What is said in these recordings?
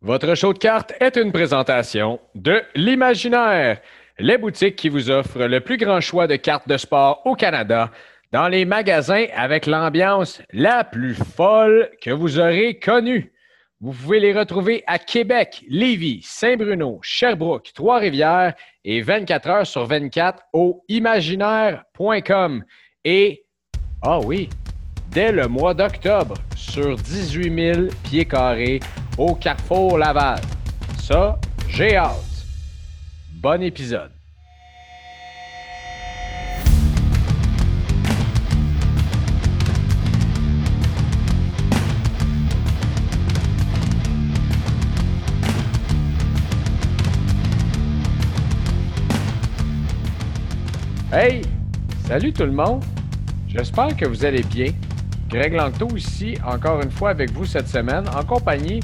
Votre show de cartes est une présentation de l'Imaginaire, les boutiques qui vous offrent le plus grand choix de cartes de sport au Canada, dans les magasins avec l'ambiance la plus folle que vous aurez connue. Vous pouvez les retrouver à Québec, Lévis, Saint-Bruno, Sherbrooke, Trois-Rivières et 24 heures sur 24 au imaginaire.com. Et, ah oui, dès le mois d'octobre, sur 18 000 pieds carrés au Carrefour Laval. Ça, j'ai hâte. Bon épisode. Hey! Salut tout le monde! J'espère que vous allez bien. Greg Langto ici, encore une fois avec vous cette semaine, en compagnie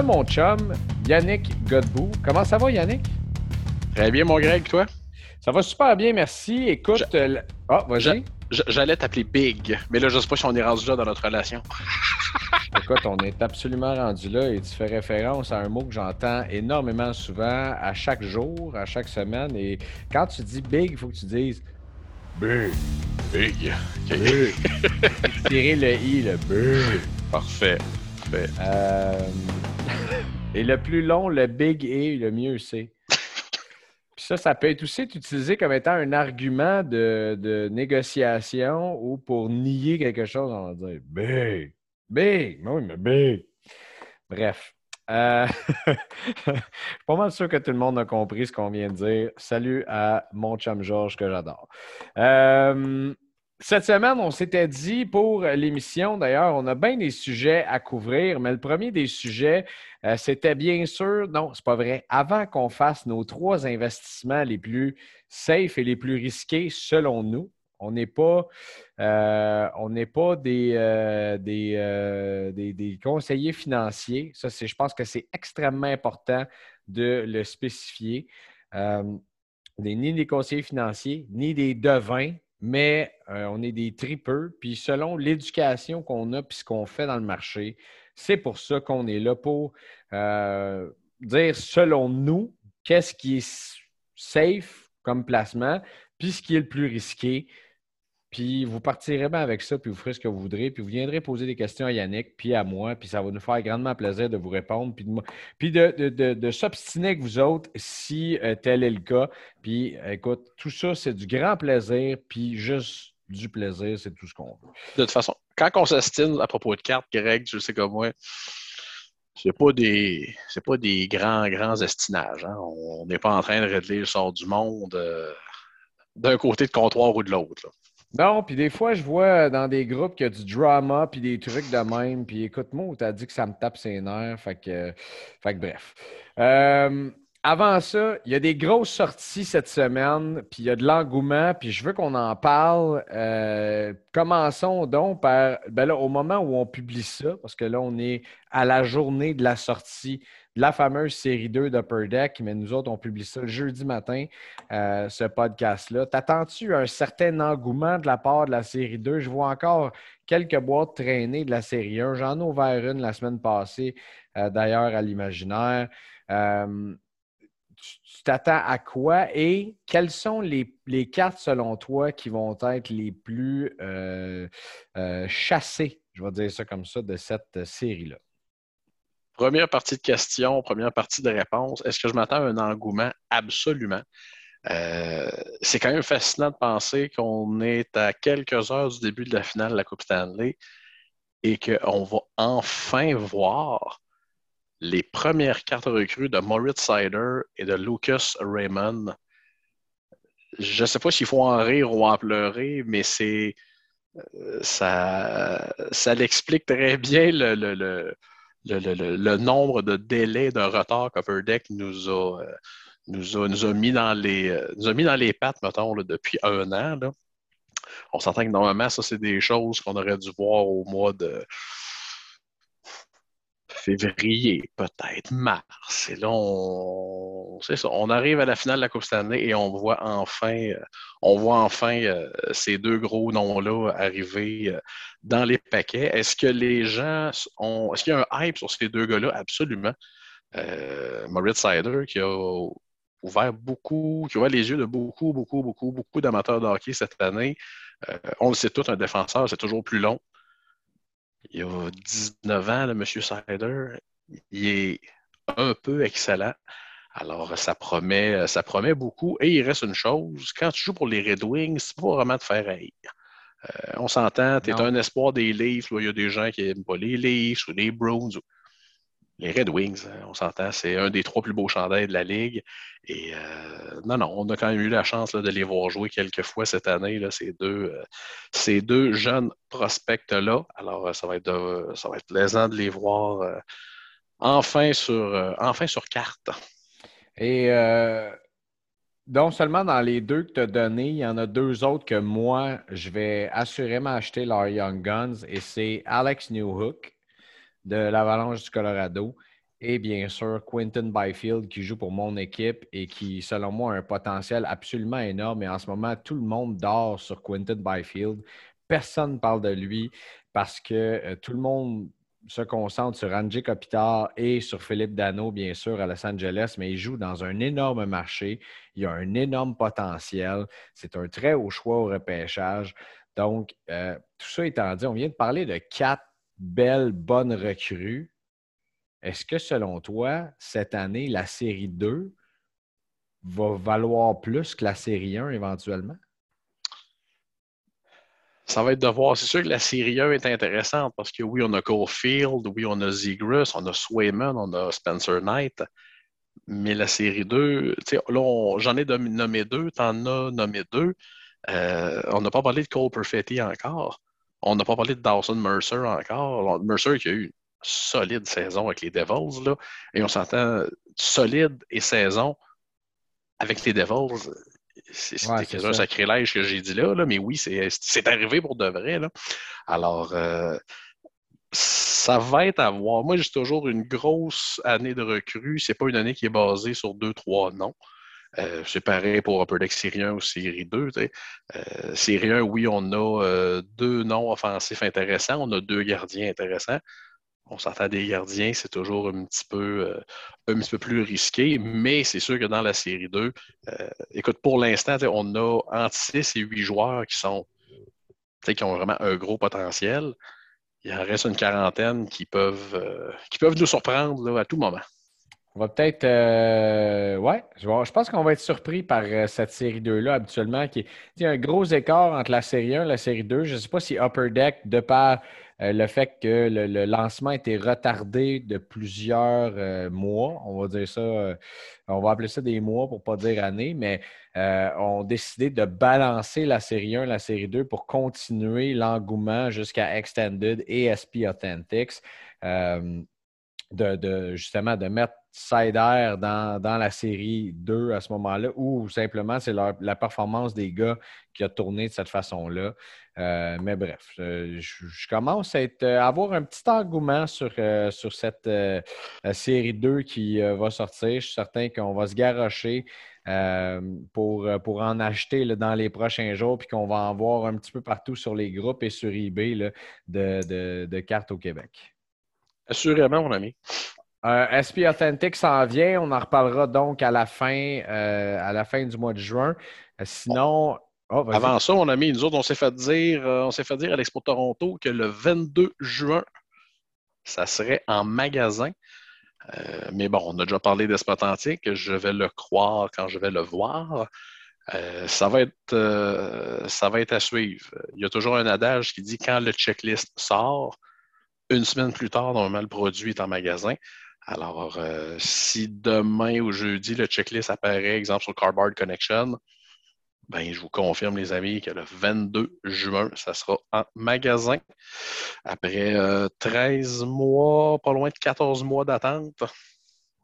de mon chum, Yannick Godbout. Comment ça va, Yannick? Très bien, mon Greg, toi? Ça va super bien, merci. Écoute, ah, vas-y. J'allais t'appeler Big, mais là, je sais pas si on est rendu là dans notre relation. Écoute, on est absolument rendu là et tu fais référence à un mot que j'entends énormément souvent, à chaque jour, à chaque semaine. Et quand tu dis big, il faut que tu dises big. Big. Big. Tirer le i, le big. Parfait. Euh, et le plus long, le big et le mieux c'est. Puis ça, ça peut être aussi utilisé comme étant un argument de, négociation ou pour nier quelque chose, on va dire big. Big! Oui, mais big! Bref. Euh, je suis pas mal sûr que tout le monde a compris ce qu'on vient de dire. Salut à mon chum Georges que j'adore. Euh, cette semaine, on s'était dit pour l'émission, d'ailleurs, on a bien des sujets à couvrir, mais le premier des sujets, euh, c'était bien sûr, non, c'est pas vrai, avant qu'on fasse nos trois investissements les plus safe et les plus risqués selon nous, on n'est pas, euh, on n'est pas des, euh, euh, des, des, conseillers financiers. Ça, c'est, je pense que c'est extrêmement important de le spécifier. On n'est ni des conseillers financiers, ni des devins, mais on est des tripeux. Puis selon l'éducation qu'on a puis ce qu'on fait dans le marché, c'est pour ça qu'on est là pour dire selon nous qu'est-ce qui est safe comme placement, puis ce qui est le plus risqué. Puis vous partirez bien avec ça, puis vous ferez ce que vous voudrez, puis vous viendrez poser des questions à Yannick, puis à moi, puis ça va nous faire grandement plaisir de vous répondre, puis de, s'obstiner avec vous autres si euh, tel est le cas. Puis écoute, tout ça, c'est du grand plaisir, puis juste du plaisir, c'est tout ce qu'on veut. De toute façon, quand on s'ostine à propos de cartes, Greg, je sais comme moi, c'est pas des c'est pas des grands, grands estinages. Hein. On n'est pas en train de régler le sort du monde euh, d'un côté de comptoir ou de l'autre. Non, puis des fois, je vois dans des groupes qu'il y a du drama, puis des trucs de même. Puis écoute-moi, tu as dit que ça me tape ses nerfs. Fait que, fait que bref. Euh, avant ça, il y a des grosses sorties cette semaine, puis il y a de l'engouement, puis je veux qu'on en parle. Euh, commençons donc par, ben là, au moment où on publie ça, parce que là, on est à la journée de la sortie la fameuse série 2 d'Upper Deck, mais nous autres, on publie ça jeudi matin, euh, ce podcast-là. T'attends-tu un certain engouement de la part de la série 2? Je vois encore quelques boîtes traînées de la série 1. J'en ai ouvert une la semaine passée, euh, d'ailleurs, à l'imaginaire tu t'attends à quoi? Et quelles sont les, cartes, selon toi, qui vont être les plus euh, euh, chassées, je vais dire ça comme ça, de cette série-là? Première partie de question, première partie de réponse. Est-ce que je m'attends à un engouement? Absolument. Euh, c'est quand même fascinant de penser qu'on est à quelques heures du début de la finale de la Coupe Stanley et qu'on va enfin voir les premières cartes recrues de Moritz Sider et de Lucas Raymond. Je ne sais pas s'il faut en rire ou en pleurer, mais c'est euh, ça, ça l'explique très bien le, nombre de délais de retard qu'Upperdeck nous a, euh, nous, a, nous, a mis dans les, euh, nous a mis dans les pattes, mettons, depuis un an. On s'entend que normalement, ça, c'est des choses qu'on aurait dû voir au mois de février, peut-être mars. Et là, on, arrive à la finale de la Coupe Stanley et on voit enfin, euh, on voit enfin euh, ces deux gros noms-là arriver euh, dans les paquets. Est-ce que les gens ont. Est-ce qu'il y a un hype sur ces deux gars-là? Absolument. Euh, Moritz Sider qui a ouvert beaucoup, qui a ouvert les yeux de beaucoup, beaucoup, beaucoup, beaucoup d'amateurs de hockey cette année. On le sait tout, un défenseur, c'est toujours plus long. Il y a 19 ans, le monsieur Sider, il est un peu excellent. Alors, ça promet, ça promet beaucoup. Et il reste une chose, quand tu joues pour les Red Wings, c'est pas vraiment de faire haïr. Euh, on s'entend, tu es un espoir des Leafs, il y a des gens qui n'aiment pas les Leafs ou les Bruins. Les Red Wings, hein, on s'entend, c'est un des trois plus beaux chandails de la Ligue. Et euh, non, non, on a quand même eu la chance de les voir jouer quelques fois cette année, là, ces, deux, euh, ces deux jeunes prospects-là. Alors, ça va, être ça va être plaisant de les voir enfin, sur, enfin sur carte. Et donc, seulement dans les deux que tu as donnés, il y en a deux autres que moi, je vais assurément acheter leur Young Guns et c'est Alex Newhook de l'Avalanche du Colorado et bien sûr Quinton Byfield qui joue pour mon équipe et qui, selon moi, a un potentiel absolument énorme. Et en ce moment, tout le monde dort sur Quinton Byfield. Personne ne parle de lui parce que euh, tout le monde se concentre sur Angie Kopitar et sur Philippe Dano, bien sûr, à Los Angeles, mais il joue dans un énorme marché. Il a un énorme potentiel. C'est un très haut choix au repêchage. Donc, euh, tout ça étant dit, on vient de parler de quatre belles, bonnes recrues. Est-ce que, selon toi, cette année, la série 2 va valoir plus que la série 1 éventuellement? ça va être de voir. C'est sûr que la série 1 est intéressante parce que oui, on a Caulfield, oui, on a Zegras, on a Swayman, on a Spencer Knight. Mais la série 2, là, j'en ai nommé deux, t'en as nommé deux. Euh, on n'a pas parlé de Cole Perfetti encore. On n'a pas parlé de Dawson Mercer encore. Mercer qui a eu une solide saison avec les Devils, là, et on s'entend solide et saison avec les Devils c'est un sacrilège que j'ai dit là, mais oui, c'est arrivé pour de vrai. Là. Alors, euh, ça va être à voir. Moi, j'ai toujours une grosse année de recrue. C'est pas une année qui est basée sur deux, trois noms. Euh, c'est pareil pour Upper Deck Série 1 ou Série 2. Euh, série 1, oui, on a deux noms offensifs intéressants. On a deux gardiens intéressants on s'entend des gardiens, c'est toujours un petit peu, euh, un petit peu plus risqué, mais c'est sûr que dans la série 2, euh, écoute, pour l'instant, on a entre 6 et 8 joueurs qui sont qui ont vraiment un gros potentiel. Il en reste une quarantaine qui peuvent, euh, qui peuvent nous surprendre à tout moment. On va peut-être. ouais, je, pense qu'on va être surpris par cette série 2-là habituellement. Qui, il y a un gros écart entre la série 1 et la série 2. Je ne sais pas si Upper Deck, de par euh, le fait que le, lancement a été retardé de plusieurs euh, mois, on va dire ça, euh, on va appeler ça des mois pour ne pas dire années, mais ont décidé de balancer la série 1, la série 2 pour continuer l'engouement jusqu'à Extended et SP Authentics. De, justement de mettre Sider dans, dans, la série 2 à ce moment-là, ou simplement c'est la performance des gars qui a tourné de cette façon-là. Euh, mais bref, je, commence à, avoir un petit engouement sur, euh, cette euh, série 2 qui va sortir. Je suis certain qu'on va se garrocher pour, pour en acheter dans les prochains jours, puis qu'on va en voir un petit peu partout sur les groupes et sur eBay de, cartes au Québec. Assurément, mon ami. SP Authentic s'en vient. On en reparlera donc à la fin, à la fin du mois de juin. sinon, ah, Avant ça, mon ami, nous autres, on s'est fait dire, euh, on s'est fait dire à l'Expo Toronto que le 22 juin, ça serait en magasin. Euh, mais bon, on a déjà parlé d'Espatantique. Je vais le croire quand je vais le voir. Euh, ça, va être, ça va être à suivre. Il y a toujours un adage qui dit quand le checklist sort, une semaine plus tard, normalement, le produit est en magasin. Alors, si demain ou jeudi, le checklist apparaît, exemple sur Cardboard Connection, ben, je vous confirme, les amis, que le 22 juin, ça sera en magasin. Après 13 euh, mois, pas loin de 14 mois d'attente,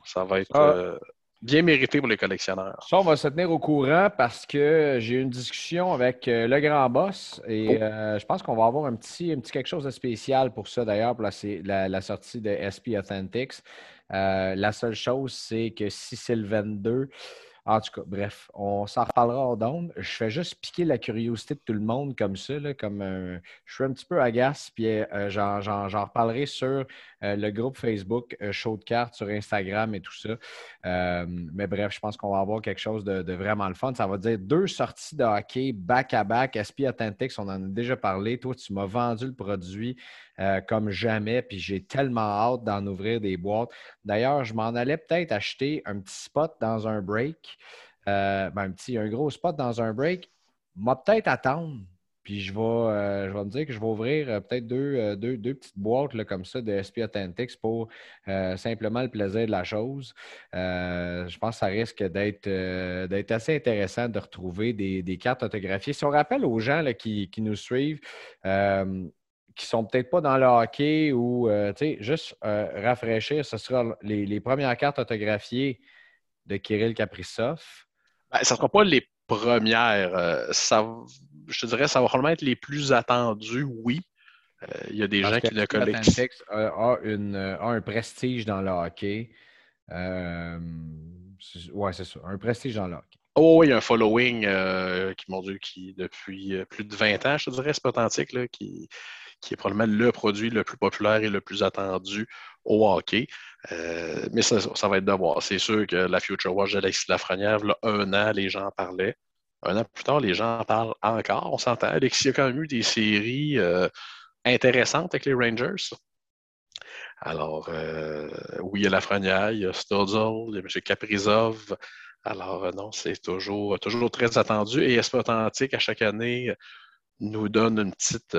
ça va être ah. euh, bien mérité pour les collectionneurs. Ça, on va se tenir au courant parce que j'ai eu une discussion avec euh, le grand boss et oh. je pense qu'on va avoir un petit, un petit quelque chose de spécial pour ça, d'ailleurs, pour la, la, sortie de SP Authentics. la seule chose, c'est que si c'est le 22, En tout cas, bref, on s'en reparlera en d'onde. Je fais juste piquer la curiosité de tout le monde comme ça, comme je suis un petit peu agace, puis euh, j'en reparlerai sur euh, le groupe Facebook euh, Show de cartes sur Instagram et tout ça. mais bref, je pense qu'on va avoir quelque chose de, vraiment le fun. Ça va dire deux sorties de hockey back-à-back. SP Authentics, on en a déjà parlé. Toi, tu m'as vendu le produit. Comme jamais, puis j'ai tellement hâte d'en ouvrir des boîtes. D'ailleurs, je m'en allais peut-être acheter un petit spot dans un break. Euh, ben, un gros spot dans un break, m'a peut-être attendre. Puis je vais, euh, je vais me dire que je vais ouvrir euh, peut-être deux, deux, petites boîtes là, comme ça de SP Authentics pour simplement le plaisir de la chose. je pense que ça risque d'être assez intéressant de retrouver des, cartes autographiées. Si on rappelle aux gens qui, nous suivent, qui sont peut-être pas dans le hockey ou juste rafraîchir, ce sera les, les, premières cartes autographiées de Kirill Kaprizov. Ben, ça ne sera pas les premières. Euh, ça, je te dirais, ça va probablement être les plus attendus, oui. Euh, il y a des gens qui ne connaissent a, une, a un prestige dans le hockey. Euh, oui, c'est ça. Un prestige dans le hockey. Oh, il y a un following qui, mon Dieu, qui depuis plus de 20 ans, je te dirais, c'est authentique, là, qui, qui est probablement le produit le plus populaire et le plus attendu au hockey. Euh, mais ça, va être de voir. C'est sûr que la Future Watch d'Alexis Lafrenière, là, un an, les gens en parlaient. Un an plus tard, les gens en parlent encore. On s'entend. Alexis a quand même eu des séries euh, intéressantes avec les Rangers. Alors, euh, oui, il y a Lafrenière, il y a Stodzol, il y a M. Caprizov. Alors, non, c'est toujours, toujours très attendu. Et Esp Authentique, à chaque année, nous donne une petite,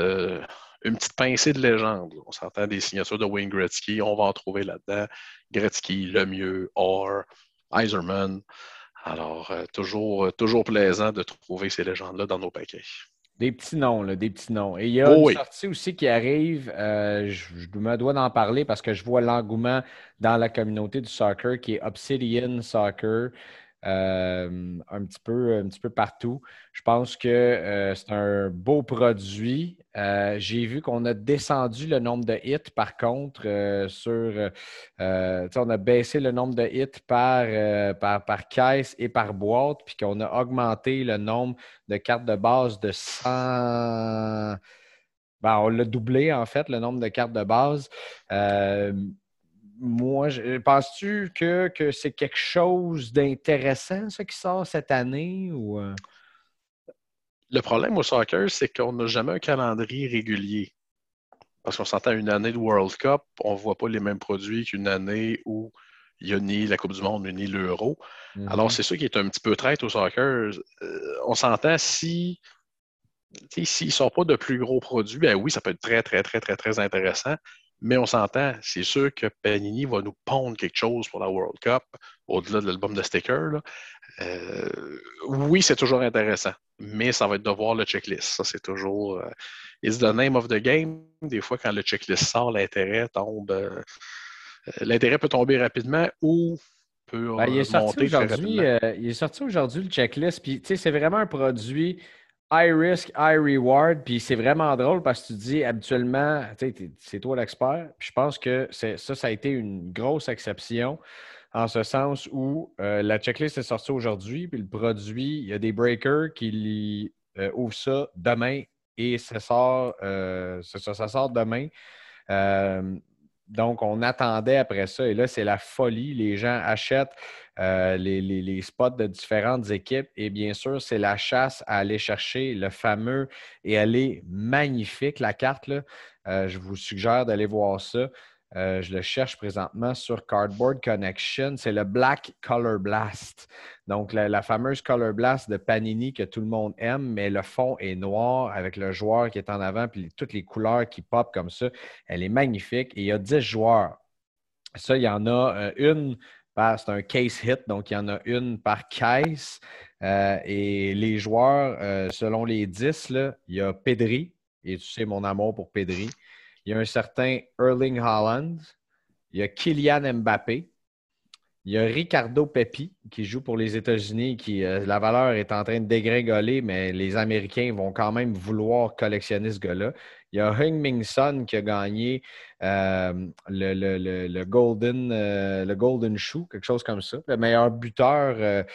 une petite pincée de légende. On s'entend des signatures de Wayne Gretzky, on va en trouver là-dedans. Gretzky, Lemieux, Orr, Eiserman. Alors, euh, toujours, euh, toujours plaisant de trouver ces légendes-là dans nos paquets. Des petits noms, là, des petits noms. Et il y a oh une sortie aussi qui arrive, euh, je, je, me dois d'en parler parce que je vois l'engouement dans la communauté du soccer qui est Obsidian Soccer. Euh, un, petit peu, un petit peu partout. Je pense que euh, c'est un beau produit. Euh, j'ai vu qu'on a descendu le nombre de hits, par contre, sur. on a baissé le nombre de hits par, par, par, caisse et par boîte, puis qu'on a augmenté le nombre de cartes de base de 100. Ben, on l'a doublé, en fait, le nombre de cartes de base moi, penses-tu que, c'est quelque chose d'intéressant, ça, qui sort cette année? Ou... Euh? Le problème au soccer, c'est qu'on n'a jamais un calendrier régulier. Parce qu'on s'entend une année de World Cup, on ne voit pas les mêmes produits qu'une année où il y a ni la Coupe du Monde, ni l'Euro. Alors, mm-hmm. c'est ça qui est un petit peu traite au soccer. Euh, on s'entend si s'ils ne sortent pas de plus gros produits, ben oui, ça peut être très, très, très, très, très intéressant. Mais on s'entend, c'est sûr que Panini va nous pondre quelque chose pour la World Cup, au-delà de l'album de sticker. Euh, oui, c'est toujours intéressant, mais ça va être de voir le checklist. Ça, c'est toujours. Euh, it's the name of the game. Des fois, quand le checklist sort, l'intérêt tombe. Euh, l'intérêt peut tomber rapidement ou peut ben, il est sorti aujourd'hui. il est sorti aujourd'hui le checklist. Puis, c'est vraiment un produit high risk, high reward. Puis c'est vraiment drôle parce que tu dis habituellement, c'est toi l'expert. Puis je pense que ça, ça a été une grosse exception en ce sens où euh, la checklist est sortie aujourd'hui, puis le produit, il y a des breakers qui euh, ouvrent ça demain et ça sort, euh, ça, ça, sort demain. Donc, on attendait après ça. Et là, c'est la folie. Les gens achètent euh, les, spots de différentes équipes. Et bien sûr, c'est la chasse à aller chercher le fameux, et elle est magnifique, la carte. Euh, je vous suggère d'aller voir ça. Euh, je le cherche présentement sur Cardboard Connection. C'est le Black Color Blast. Donc, la, fameuse Color Blast de Panini que tout le monde aime, mais le fond est noir avec le joueur qui est en avant, puis toutes les couleurs qui pop comme ça. Elle est magnifique. Et il y a 10 joueurs. Ça, il y en a euh, une. C'est un case hit, donc il y en a une par case. Euh, et les joueurs, selon les 10, là, il y a Pedri. Et tu sais mon amour pour Pedri. Il y a un certain Erling Haaland. Il y a Kylian Mbappé. Il y a Ricardo Pepi qui joue pour les États-Unis, qui euh, la valeur est en train de dégringoler, mais les Américains vont quand même vouloir collectionner ce gars-là. Il y a Hung Ming Sun qui a gagné euh, le, Golden, euh, le Golden Shoe, quelque chose comme ça. Le meilleur buteur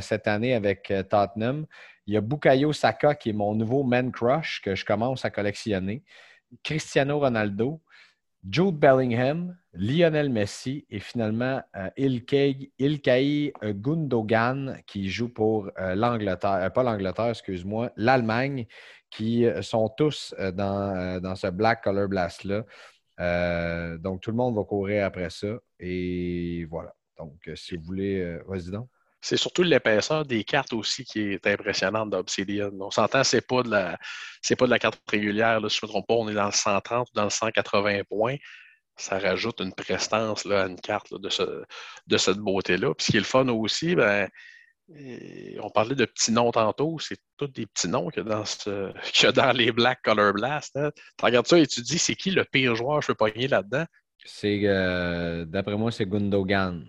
cette année avec Tottenham. Il y a Bukayo Saka qui est mon nouveau man crush que je commence à collectionner. Cristiano Ronaldo, Jude Bellingham, Lionel Messi et finalement euh, Ilkay, Gundogan qui joue pour euh, l'Angleterre, euh, pas l'Angleterre, excuse-moi, l'Allemagne, qui sont tous dans, dans, ce Black Color Blast-là. donc tout le monde va courir après ça. Et voilà. Donc, si vous voulez, vas-y donc. C'est surtout l'épaisseur des cartes aussi qui est impressionnante d'Obsidian. On s'entend, c'est pas pas de la carte régulière. Là, si je ne me trompe pas, on est dans le 130 ou dans le 180 points. Ça rajoute une prestance là, à une carte de, de cette beauté-là. Puis ce qui est le fun aussi, ben, on parlait de petits noms tantôt, c'est tous des petits noms qu'il y dans, ce, dans les Black Color Blast. Hein. Tu regardes ça et tu dis, c'est qui le pire joueur je peux pogner là-dedans? C'est, euh, d'après moi, c'est Gundogan.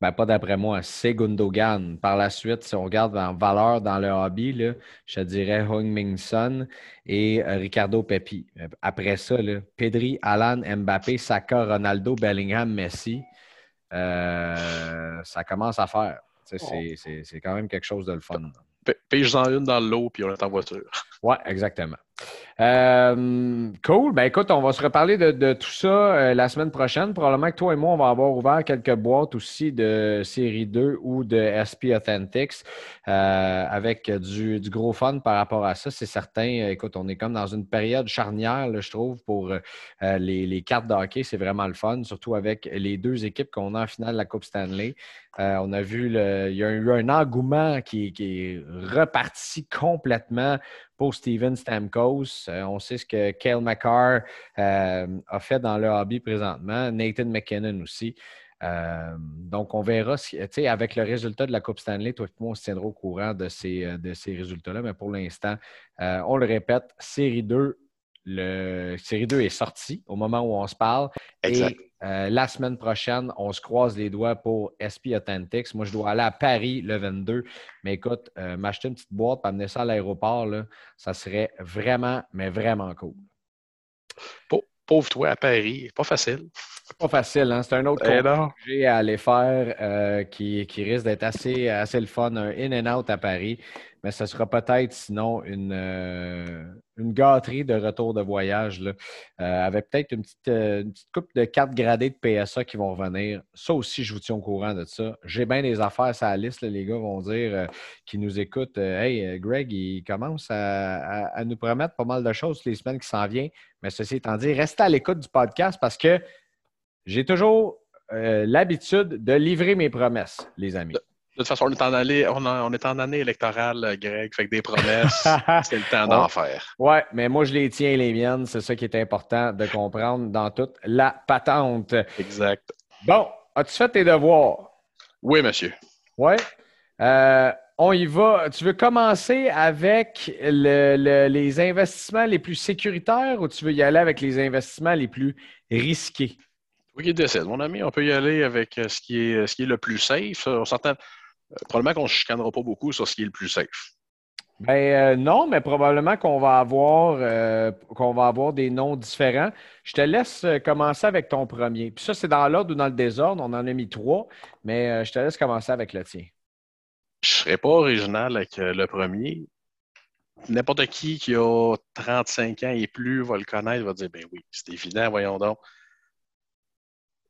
Ben, pas d'après moi, c'est Gundogan. Par la suite, si on regarde en valeur dans le hobby, là, je dirais Hong Ming Son et euh, Ricardo Pepi. Après ça, là, Pedri, Alan, Mbappé, Saka, Ronaldo, Bellingham, Messi, euh, ça commence à faire. C'est quand même quelque chose de le fun. Pêche-en une dans l'eau, puis on est en voiture. Oui, exactement. Euh, cool. Ben écoute, on va se reparler de, tout ça euh, la semaine prochaine. Probablement que toi et moi, on va avoir ouvert quelques boîtes aussi de série 2 ou de SP Authentics euh, avec du, gros fun par rapport à ça. C'est certain. Écoute, on est comme dans une période charnière, je trouve, pour les, cartes de hockey. C'est vraiment le fun, surtout avec les deux équipes qu'on a en finale de la Coupe Stanley. on a vu, il y a eu un engouement qui est reparti complètement pour Steven Stamkos. Euh, on sait ce que Kale McCarr euh, a fait dans le hobby présentement, Nathan McKinnon aussi. Euh, donc, on verra si, avec le résultat de la Coupe Stanley, toi et moi, on se tiendra au courant de ces, de ces résultats-là. Mais pour l'instant, on le répète, série 2, le série 2 est sortie au moment où on se parle. Exact. Euh, la semaine prochaine, on se croise les doigts pour SP Authentics. Moi, je dois aller à Paris le 22. Mais écoute, euh, m'acheter une petite boîte, amener ça à l'aéroport, ça serait vraiment, mais vraiment cool. Pauvre toi à Paris, pas facile. Pas facile, hein? C'est un autre projet à aller faire euh, qui, risque d'être assez, assez le fun, un in and out à Paris mais ce sera peut-être sinon une, euh, une gâterie de retour de voyage euh, avec peut-être une petite, euh, une petite coupe de cartes gradées de PSA qui vont revenir. Ça aussi, je vous tiens au courant de ça. J'ai bien des affaires sur la liste, les gars vont dire, qui nous écoutent. hey, Greg, il commence à, nous promettre pas mal de choses les semaines qui s'en viennent. Mais ceci étant dit, restez à l'écoute du podcast parce que j'ai toujours l'habitude de livrer mes promesses, les amis. De toute façon, on est en année, on, est en année électorale, Greg, fait que des promesses, c'est le temps d'en faire. Oui, mais moi, je les tiens, les miennes. C'est ça qui est important de comprendre dans toute la patente. Exact. Bon, as-tu fait tes devoirs? Oui, monsieur. Oui. Euh, on y va. Tu veux commencer avec les investissements les plus sécuritaires ou tu veux y aller avec les investissements les plus risqués? Oui, il décide. Mon ami, on peut y aller avec ce qui est, ce qui est le plus safe. On s'entend euh, probablement qu'on ne chicanera pas beaucoup sur ce qui est le plus safe. Ben euh, non, mais probablement qu'on va avoir euh, qu'on va avoir des noms différents. Je te laisse commencer avec ton premier. Puis ça, c'est dans l'ordre ou dans le désordre. On en a mis trois, mais je te laisse commencer avec le tien. Je ne serais pas original avec le premier. N'importe qui qui a 35 ans et plus va le connaître, va dire Ben oui, c'est évident, voyons donc.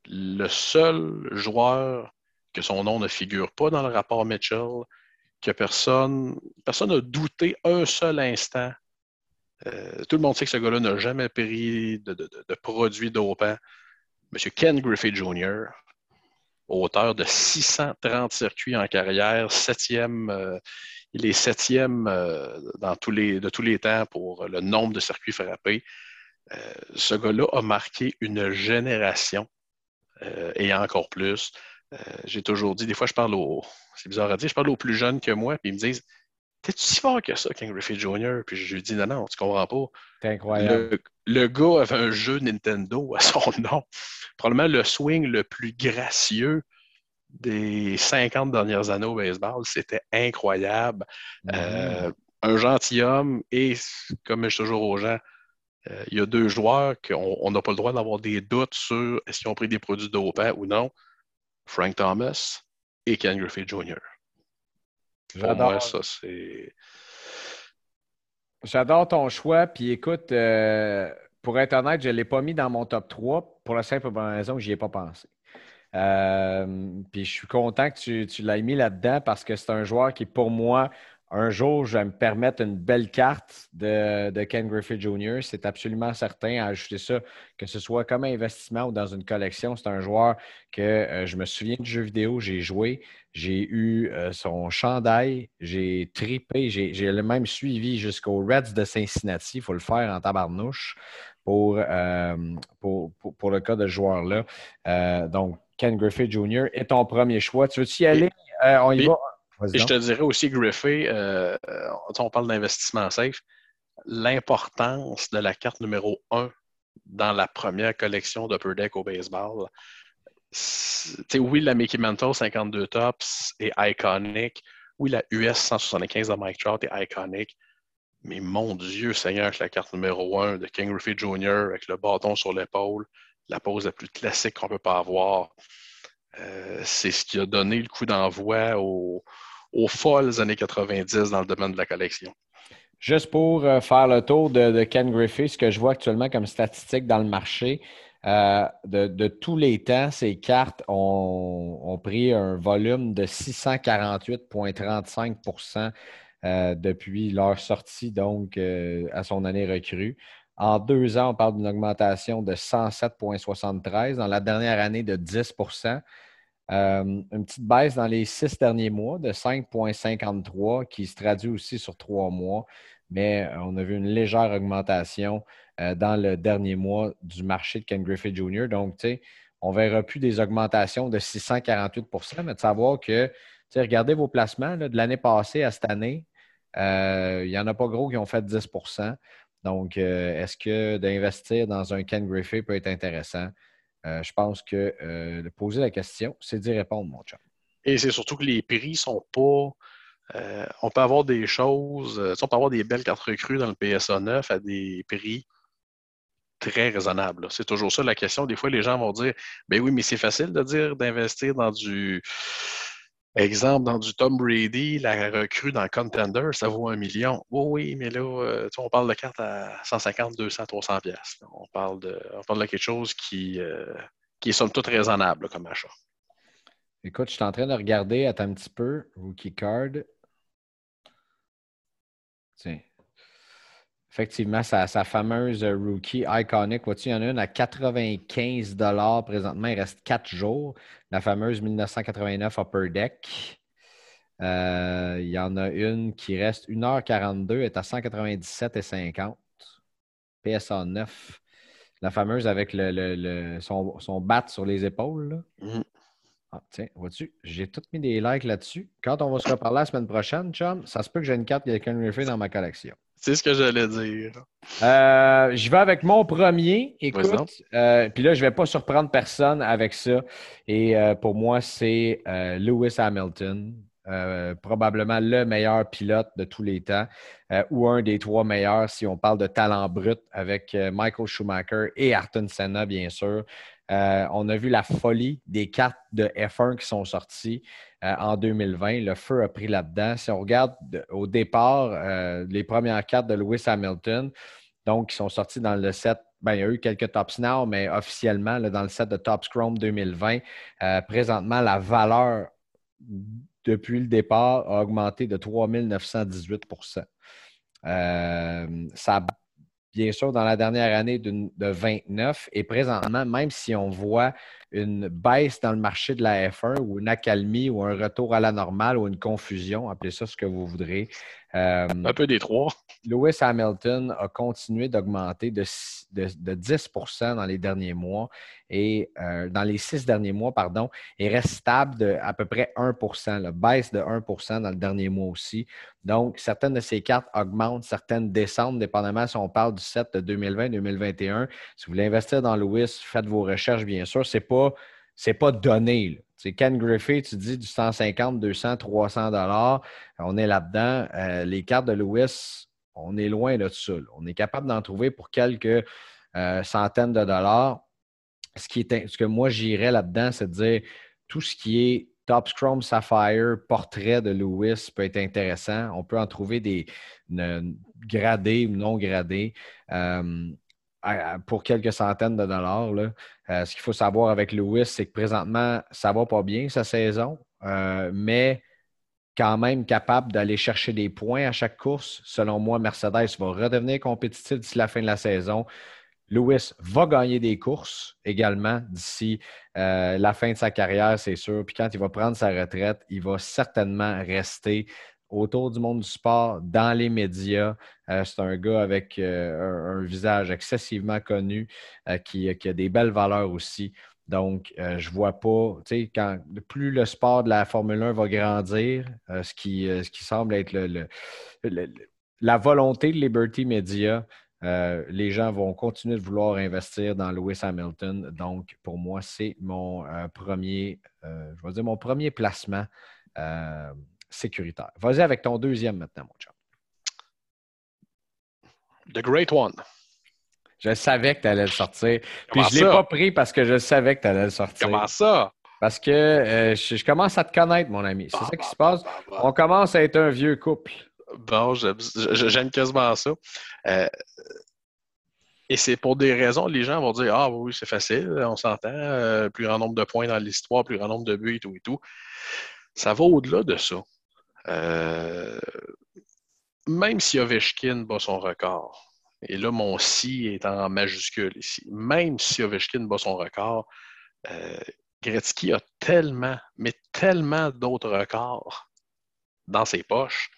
Le seul joueur que son nom ne figure pas dans le rapport Mitchell, que personne personne n'a douté un seul instant. Euh, tout le monde sait que ce gars-là n'a jamais pris de, produits dopants. M. Ken Griffey Jr., auteur de 630 circuits en carrière, septième, euh, il est septième euh, dans tous les, de tous les temps pour le nombre de circuits frappés. ce gars-là a marqué une génération et encore plus. Euh, j'ai toujours dit, des fois, je parle aux. C'est bizarre à dire, je parle aux plus jeunes que moi, puis ils me disent T'es-tu si fort que ça, King Griffey Jr.? Puis je lui dis Non, non, tu comprends pas. C'est incroyable. Le, gars avait un jeu Nintendo à son nom. Probablement le swing le plus gracieux des 50 dernières années au baseball. C'était incroyable. Mm-hmm. Euh, un gentilhomme et, comme je dis toujours aux gens, euh, il y a deux joueurs qu'on n'a pas le droit d'avoir des doutes sur est-ce qu'ils ont pris des produits dopants ou non. Frank Thomas et Ken Griffey Jr. Pour moi, ça, c'est. J'adore ton choix. Puis écoute, euh, pour être honnête, je ne l'ai pas mis dans mon top 3 pour la simple raison que je n'y ai pas pensé. Euh, puis je suis content que tu, tu l'aies mis là-dedans parce que c'est un joueur qui, pour moi, un jour, je vais me permettre une belle carte de, Ken Griffey Jr. C'est absolument certain à ajouter ça, que ce soit comme investissement ou dans une collection. C'est un joueur que euh, je me souviens du jeu vidéo, j'ai joué, j'ai eu euh, son chandail, j'ai tripé, j'ai le même suivi jusqu'aux Reds de Cincinnati. Il faut le faire en tabarnouche pour, euh, pour, pour, le cas de ce joueur-là. donc, Ken Griffey Jr. est ton premier choix. Tu veux-tu y aller? on y va. Et je te dirais aussi, Griffey, euh, on parle d'investissement safe, l'importance de la carte numéro 1 dans la première collection d'Upper Deck au baseball. oui, la Mickey Mantle 52 tops est iconique. Oui, la US 175 de Mike Trout est iconique. Mais mon Dieu Seigneur, que la carte numéro 1 de King Griffey Jr. avec le bâton sur l'épaule, la pose la plus classique qu'on ne peut pas avoir, euh, c'est ce qui a donné le coup d'envoi au, aux folles années 90 dans le domaine de la collection. Juste pour euh, faire le tour de, Ken Griffey, ce que je vois actuellement comme statistique dans le marché, euh, de, tous les temps, ces cartes ont, pris un volume de 648,35% euh, depuis leur sortie, donc à son année recrue. En deux ans, on parle d'une augmentation de 107,73. Dans la dernière année, de 10 euh, une petite baisse dans les six derniers mois de 5,53 qui se traduit aussi sur trois mois, mais euh, on a vu une légère augmentation euh, dans le dernier mois du marché de Ken Griffith Jr. Donc, tu sais, on ne verra plus des augmentations de 648% mais de savoir que, regardez vos placements de l'année passée à cette année, il n'y en a pas gros qui ont fait 10% Donc, est-ce que d'investir dans un Ken Griffey peut être intéressant? Euh, je pense que euh, poser la question, c'est d'y répondre, mon chat. Et c'est surtout que les prix sont pas. Euh, on peut avoir des choses, on peut avoir des belles cartes recrues dans le PSA 9 à des prix très raisonnables. C'est toujours ça la question. Des fois, les gens vont dire Ben oui, mais c'est facile de dire d'investir dans du Exemple, dans du Tom Brady, la recrue dans Contender, ça vaut un million. Oui, mais là, euh, on parle de cartes à 150, 200, 300 pièces. On parle de, on parle de quelque chose qui, euh, qui est somme toute raisonnable comme achat. Écoute, je suis en train de regarder, attends un petit peu, Rookie Card. Tiens. Effectivement, sa, fameuse rookie iconic. Vois-tu, il y en a une à 95 présentement. Il reste 4 jours. La fameuse 1989 Upper Deck. Euh, il y en a une qui reste 1h42, est à 197,50. PSA 9. La fameuse avec son, son, bat sur les épaules. Ah, tiens, vois-tu, j'ai tout mis des likes là-dessus. Quand on va se reparler la semaine prochaine, chum, ça se peut que j'ai une carte de Ken Griffey dans ma collection. C'est ce que j'allais dire. Euh, je vais avec mon premier. Écoute, euh, puis là, je ne vais pas surprendre personne avec ça. Et euh, pour moi, c'est Lewis Hamilton. probablement le meilleur pilote de tous les temps, ou un des trois meilleurs si on parle de talent brut avec Michael Schumacher et Ayrton Senna, bien sûr. On a vu la folie des cartes de F1 qui sont sorties. Euh, en 2020. Le feu a pris là-dedans. Si on regarde au départ, euh, les premières cartes de Lewis Hamilton, donc qui sont sorties dans le set ben, il y a eu quelques Tops Now, mais officiellement, dans le set de Tops Chrome 2020, euh, présentement, la valeur depuis le départ a augmenté de 3 918 Ça bien sûr dans la dernière année de, 29 et présentement, même si on voit une baisse dans le marché de la F1 ou une accalmie ou un retour à la normale ou une confusion, appelez ça ce que vous voudrez. Euh, un peu des trois. Lewis Hamilton a continué d'augmenter de, de, 10% dans les derniers mois et euh, dans les six derniers mois, pardon, et reste stable de à peu près 1% la baisse de 1% dans le dernier mois aussi. Donc, certaines de ces cartes augmentent, certaines descendent, dépendamment si on parle du set de 2020-2021. Si vous voulez investir dans Lewis, faites vos recherches, bien sûr. Ce n'est pas, pas donné. C'est Ken Griffey, tu dis du 150, 200, 300 dollars. On est là-dedans. Euh, les cartes de Lewis, On est loin de ça. On est capable d'en trouver pour quelques euh, centaines de dollars. Ce, qui est, ce que moi, j'irais là-dedans, c'est de dire tout ce qui est Top Chrome Sapphire, portrait de Lewis peut être intéressant. On peut en trouver des gradés ou non gradés. Euh, pour quelques centaines de dollars. Euh, ce qu'il faut savoir avec Lewis, c'est que présentement, ça ne va pas bien sa saison, euh, mais quand même capable d'aller chercher des points à chaque course. Selon moi, Mercedes va redevenir compétitif d'ici la fin de la saison. Lewis va gagner des courses également d'ici euh, la fin de sa carrière, c'est sûr. Puis quand il va prendre sa retraite, il va certainement rester autour du monde du sport, dans les médias. Euh, c'est un gars avec euh, un, visage excessivement connu qui, a des belles valeurs aussi. Donc, je vois pas, tu sais, quand plus le sport de la Formule 1 va grandir, ce, qui, semble être la volonté de Liberty Media, euh, les gens vont continuer de vouloir investir dans Lewis Hamilton. Donc, pour moi, c'est mon euh, premier, euh, je vais dire mon premier placement sécuritaire. Vas-y avec ton deuxième maintenant, mon chat. The Great One. Je savais que tu allais le sortir. Puis je ne l'ai pas pris parce que je savais que tu allais le sortir. Comment ça? Parce que je, commence à te connaître, mon ami. C'est ça qui se passe. On commence à être un vieux couple. Bon, j'aime quasiment ça. Euh, et c'est pour des raisons, les gens vont dire Ah oui, c'est facile, on s'entend, euh, plus grand nombre de points dans l'histoire, plus grand nombre de buts et tout et tout. Ça va au-delà de ça. Euh, même si Ovechkin bat son record, et là, mon si est en majuscule ici, même si Ovechkin bat son record, Gretzky a tellement, mais tellement d'autres records dans ses poches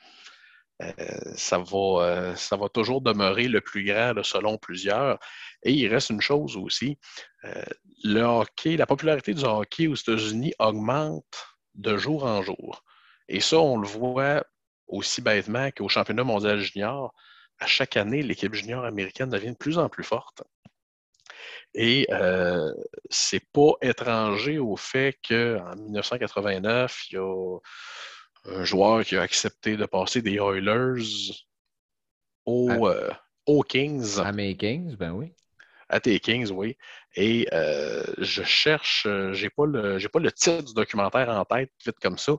euh, ça, va, euh, ça va toujours demeurer le plus grand selon plusieurs. Et il reste une chose aussi, euh, le hockey, la popularité du hockey aux États-Unis augmente de jour en jour. Et ça, on le voit aussi bêtement qu'au championnat mondial junior, à chaque année, l'équipe junior américaine devient de plus en plus forte. Et euh, c'est pas étranger au fait qu'en 1989, il y a un joueur qui a accepté de passer des Oilers aux, euh, Kings. À mes Kings, ben oui. À tes Kings, oui. Et euh, je cherche, euh, j'ai pas le, j'ai pas le titre du documentaire en tête vite comme ça,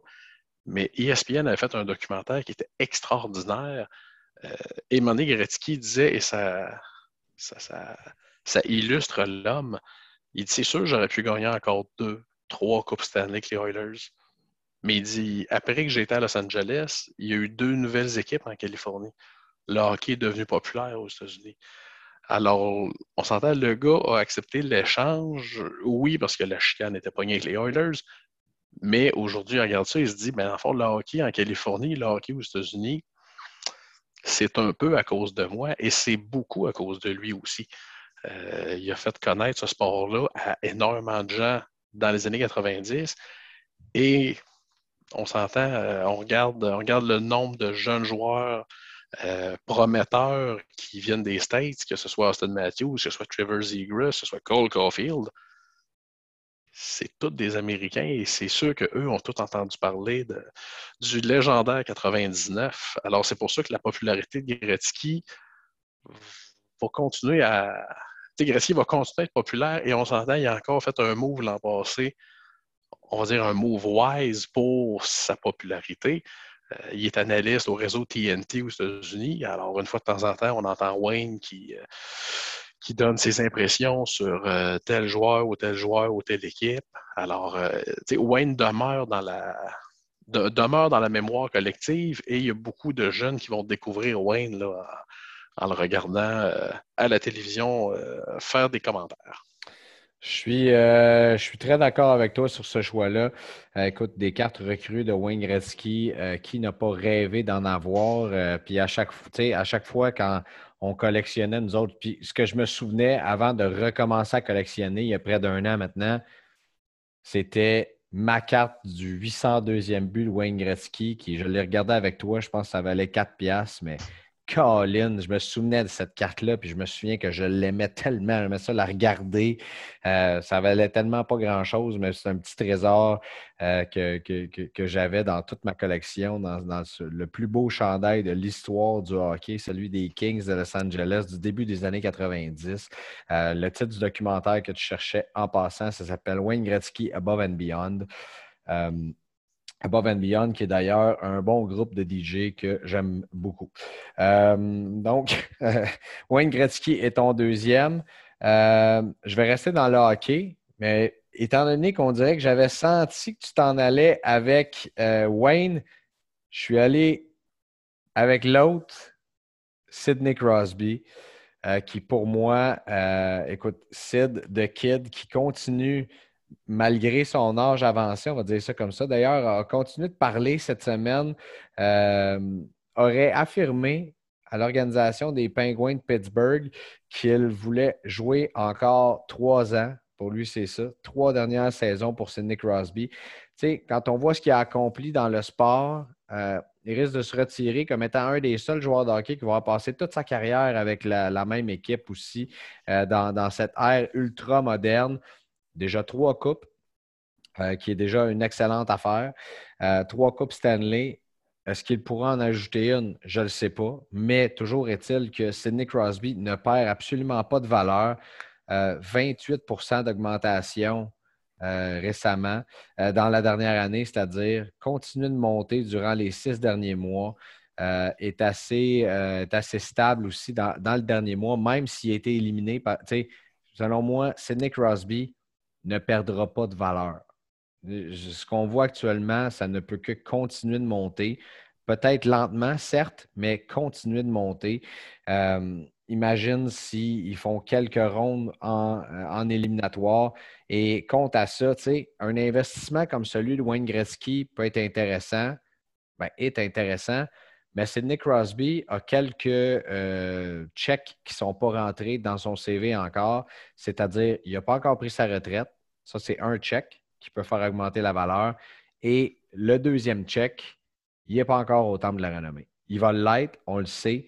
mais ESPN avait fait un documentaire qui était extraordinaire. et Monet Gretzky disait, et ça illustre l'homme, il dit c'est sûr, j'aurais pu gagner encore deux, trois Coupes Stanley avec les Oilers. Mais il dit après que j'étais à Los Angeles, il y a eu deux nouvelles équipes en Californie. Le hockey est devenu populaire aux États-Unis. Alors, on s'entend, le gars a accepté l'échange, oui, parce que la chicane était pognée avec les Oilers, mais aujourd'hui, il regarde ça, il se dit, ben, en fond, le hockey en Californie, le hockey aux États-Unis, c'est un peu à cause de moi et c'est beaucoup à cause de lui aussi. Euh, il a fait connaître ce sport-là à énormément de gens dans les années 90 et on s'entend, euh, on, regarde, on regarde le nombre de jeunes joueurs euh, prometteurs qui viennent des States, que ce soit Austin Matthews, que ce soit Trevor Zegras, que ce soit Cole Caulfield. C'est tous des Américains et c'est sûr qu'eux ont tous entendu parler du légendaire 99. Alors, c'est pour ça que la popularité de Gretzky va continuer à. Gretzky va continuer à être populaire et on s'entend, il a encore fait un move l'an passé on va dire, un move wise pour sa popularité. Euh, il est analyste au réseau TNT aux États-Unis. Alors, une fois de temps en temps, on entend Wayne qui, euh, qui donne ses impressions sur euh, tel joueur ou tel joueur ou telle équipe. Alors, Wayne demeure dans la mémoire collective et il y a beaucoup de jeunes qui vont découvrir Wayne là, en, le regardant à la télévision faire des commentaires. Je suis, euh, très d'accord avec toi sur ce choix-là. Euh, écoute, des cartes recrues de Wayne Gretzky, euh, qui n'a pas rêvé d'en avoir? puis à chaque, à chaque fois, quand on collectionnait, nous autres, puis ce que je me souvenais avant de recommencer à collectionner, il y a près d'un an maintenant, c'était ma carte du 802e but Wayne Gretzky, qui je l'ai regardé avec toi, je pense que ça valait 4 piastres, mais Colin, je me souvenais de cette carte-là, puis je me souviens que je l'aimais tellement, j'aimais ça la regarder. Euh, ça valait tellement pas grand-chose, mais c'est un petit trésor euh, que, j'avais dans toute ma collection, dans, le plus beau chandail de l'histoire du hockey, celui des Kings de Los Angeles du début des années 90. Euh, le titre du documentaire que tu cherchais en passant, ça s'appelle Wayne Gretzky Above and Beyond. Above and Beyond, qui est d'ailleurs un bon groupe de DJ que j'aime beaucoup. Euh, donc, Wayne Gretzky est ton deuxième. Euh, je vais rester dans le hockey, mais étant donné qu'on dirait que j'avais senti que tu t'en allais avec euh, Wayne, je suis allé avec l'autre, Sidney Crosby, qui pour moi, écoute, Sid, The Kid, qui continue malgré son âge avancé, on va dire ça comme ça, d'ailleurs, a continué de parler cette semaine, euh, aurait affirmé à l'organisation des Penguins de Pittsburgh qu'il voulait jouer encore trois ans. Pour lui, c'est ça. Trois dernières saisons pour Sidney Crosby. Tu sais, quand on voit ce qu'il a accompli dans le sport, euh, il risque de se retirer comme étant un des seuls joueurs de hockey qui va passer toute sa carrière avec la, même équipe aussi euh, dans, dans, cette ère ultra moderne déjà trois coupes, euh, qui est déjà une excellente affaire. Euh, trois coupes Stanley. Est-ce qu'il pourra en ajouter une? Je ne le sais pas. Mais toujours est-il que Sidney Crosby ne perd absolument pas de valeur. 28% euh, d'augmentation récemment dans la dernière année, c'est-à-dire continue de monter durant les six derniers mois. est, assez, stable aussi dans, dans, le dernier mois, même s'il a été éliminé par. Selon moi, Sidney Crosby ne perdra pas de valeur. Ce qu'on voit actuellement, ça ne peut que continuer de monter. Peut-être lentement, certes, mais continuer de monter. Euh, imagine s'ils font quelques rondes en, euh, en, éliminatoire et compte à ça, un investissement comme celui de Wayne Gretzky peut être intéressant, ben, est intéressant, mais Sidney Crosby a quelques euh, checks qui ne sont pas rentrés dans son CV encore, c'est-à-dire il n'a pas encore pris sa retraite. Ça, c'est un check qui peut faire augmenter la valeur. Et le deuxième check, il n'est pas encore au temps de la renommée. Il va l'être, on le sait.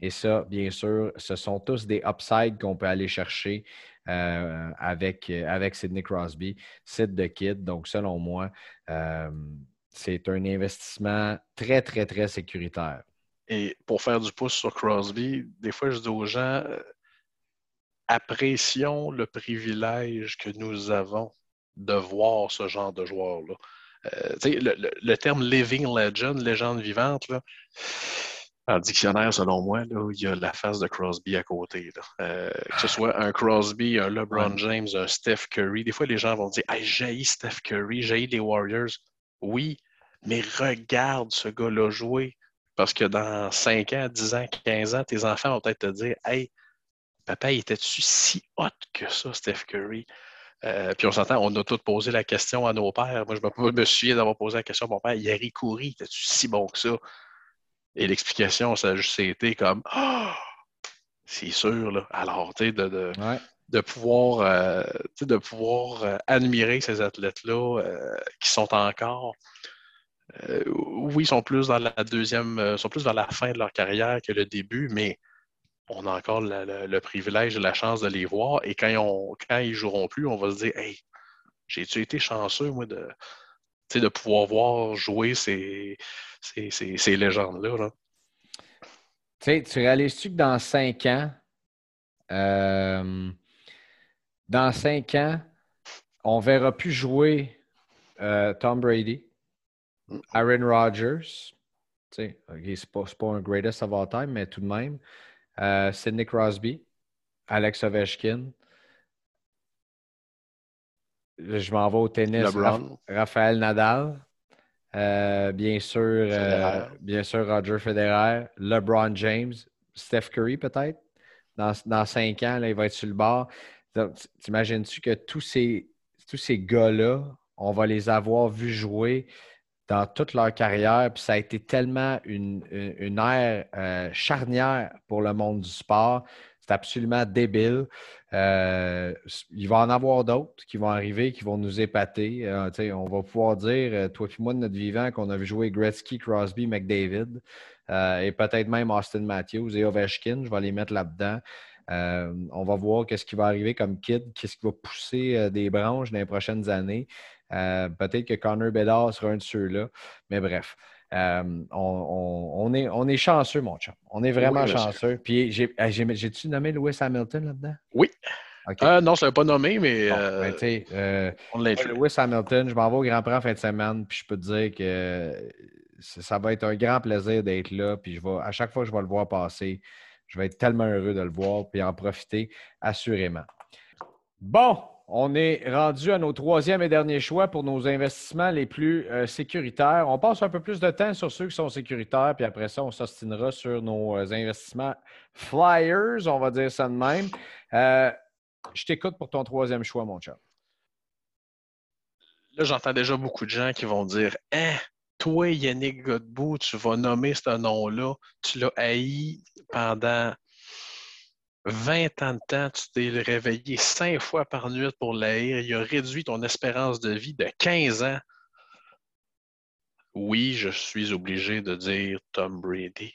Et ça, bien sûr, ce sont tous des upsides qu'on peut aller chercher euh, avec, avec Sidney Crosby, Sid de Kid. Donc, selon moi, euh, c'est un investissement très, très, très sécuritaire. Et pour faire du pouce sur Crosby, des fois, je dis aux gens, euh, apprécions le privilège que nous avons de voir ce genre de joueur-là. Euh, le, le, terme living legend, légende vivante, là, en dictionnaire, selon moi, là, il y a la face de Crosby à côté. Euh, que ce soit un Crosby, un LeBron James, un Steph Curry. Des fois, les gens vont dire Hey, j'ai Steph Curry, j'ai les Warriors. Oui, mais regarde ce gars-là jouer. Parce que dans 5 ans, 10 ans, 15 ans, tes enfants vont peut-être te dire Hey, papa, il était-tu si hot que ça, Steph Curry? Euh, puis on s'entend, on a tous posé la question à nos pères. Moi, je me, souviens d'avoir posé la question à mon père, Yari Kouri, était-tu si bon que ça? Et l'explication, ça a juste été comme Ah! c'est sûr, là. Alors, tu sais, de, de, pouvoir, euh, de pouvoir euh, admirer ces athlètes-là qui sont encore. Oui, ils sont plus dans la deuxième, sont plus dans la fin de leur carrière que le début, mais on a encore le, privilège et la chance de les voir. Et quand, on, quand ils joueront plus, on va se dire Hey, j'ai-tu été chanceux, moi, de, pouvoir voir jouer ces, ces, légendes-là? Tu réalises-tu que dans cinq ans, euh, dans cinq ans, on ne verra plus jouer euh, Tom Brady? Aaron Rodgers. Okay, c'est pas, pas un greatest of all time, mais tout de même. Euh, Sidney Crosby, Alex Ovechkin. Je m'en vais au tennis. Raphaël Nadal. Euh, bien, sûr, euh, bien sûr, Roger Federer. LeBron James. Steph Curry, peut-être. Dans, dans, cinq ans, là, il va être sur le bord. T'imagines-tu que tous ces, tous ces gars-là, on va les avoir vus jouer dans toute leur carrière. Puis ça a été tellement une, ère euh, charnière pour le monde du sport. C'est absolument débile. Euh, il va en avoir d'autres qui vont arriver, qui vont nous épater. Euh, on va pouvoir dire, toi et moi, de notre vivant, qu'on a joué Gretzky, Crosby, McDavid et peut-être même Austin Matthews et Ovechkin. Je vais les mettre là-dedans. on va voir qu'est-ce qui va arriver comme kid, qu'est-ce qui va pousser des branches dans les prochaines années. Peut-être que Connor Bedard sera un de ceux-là. Mais bref, euh, on, est, on est chanceux, mon chum. On est vraiment chanceux. Puis euh, j'ai-tu nommé Lewis Hamilton là-dedans? Oui. Euh, non, je ne l'avais pas nommé, mais. Ben, on Lewis Hamilton, je m'en vais au Grand Prix en fin de semaine, puis je peux te dire que ça va être un grand plaisir d'être là. Puis je vais, à chaque fois que je vais le voir passer, je vais être tellement heureux de le voir, puis en profiter assurément. Bon, on est rendu à nos troisième et dernier choix pour nos investissements les plus euh, sécuritaires. On passe un peu plus de temps sur ceux qui sont sécuritaires, puis après ça, on s'ostinera sur nos euh, investissements flyers, on va dire ça de même. Euh, je t'écoute pour ton troisième choix, mon chat. Là, j'entends déjà beaucoup de gens qui vont dire Hein, toi, Yannick Godbout, tu vas nommer ce nom-là, tu l'as haï pendant 20 ans de temps, tu t'es réveillé cinq fois par nuit pour l'air. Il a réduit ton espérance de vie de 15 ans. Oui, je suis obligé de dire Tom Brady.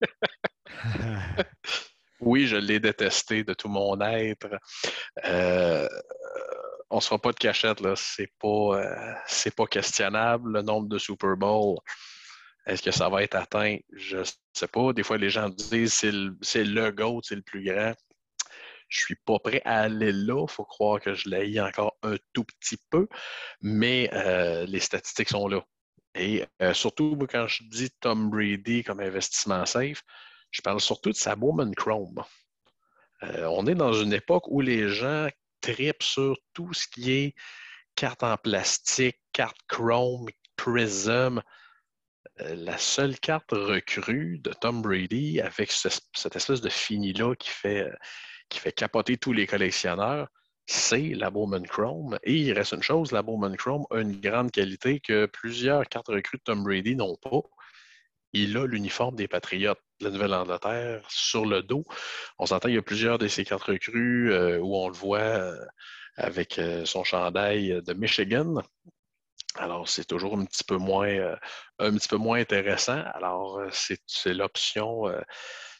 oui, je l'ai détesté de tout mon être. Euh, on ne se fera pas de cachette, là. C'est pas, euh, pas questionnable le nombre de Super Bowl. Est-ce que ça va être atteint? Je ne sais pas. Des fois, les gens disent c'est le, c'est le GOAT, c'est le plus grand. Je ne suis pas prêt à aller là. Il faut croire que je l'ai encore un tout petit peu. Mais euh, les statistiques sont là. Et euh, surtout, quand je dis Tom Brady comme investissement safe, je parle surtout de sa Bowman Chrome. Euh, on est dans une époque où les gens tripent sur tout ce qui est carte en plastique, carte chrome, prism. Euh, la seule carte recrue de Tom Brady avec cette espèce de fini-là qui fait, euh, qui fait capoter tous les collectionneurs, c'est la Bowman Chrome. Et il reste une chose, la Bowman Chrome a une grande qualité que plusieurs cartes recrues de Tom Brady n'ont pas. Il a l'uniforme des Patriotes de la Nouvelle-Angleterre sur le dos. On s'entend, il y a plusieurs de ces cartes recrues euh, où on le voit avec son chandail de Michigan. Alors, c'est toujours un petit peu moins, euh, un petit peu moins intéressant. Alors, euh, c'est l'option, euh,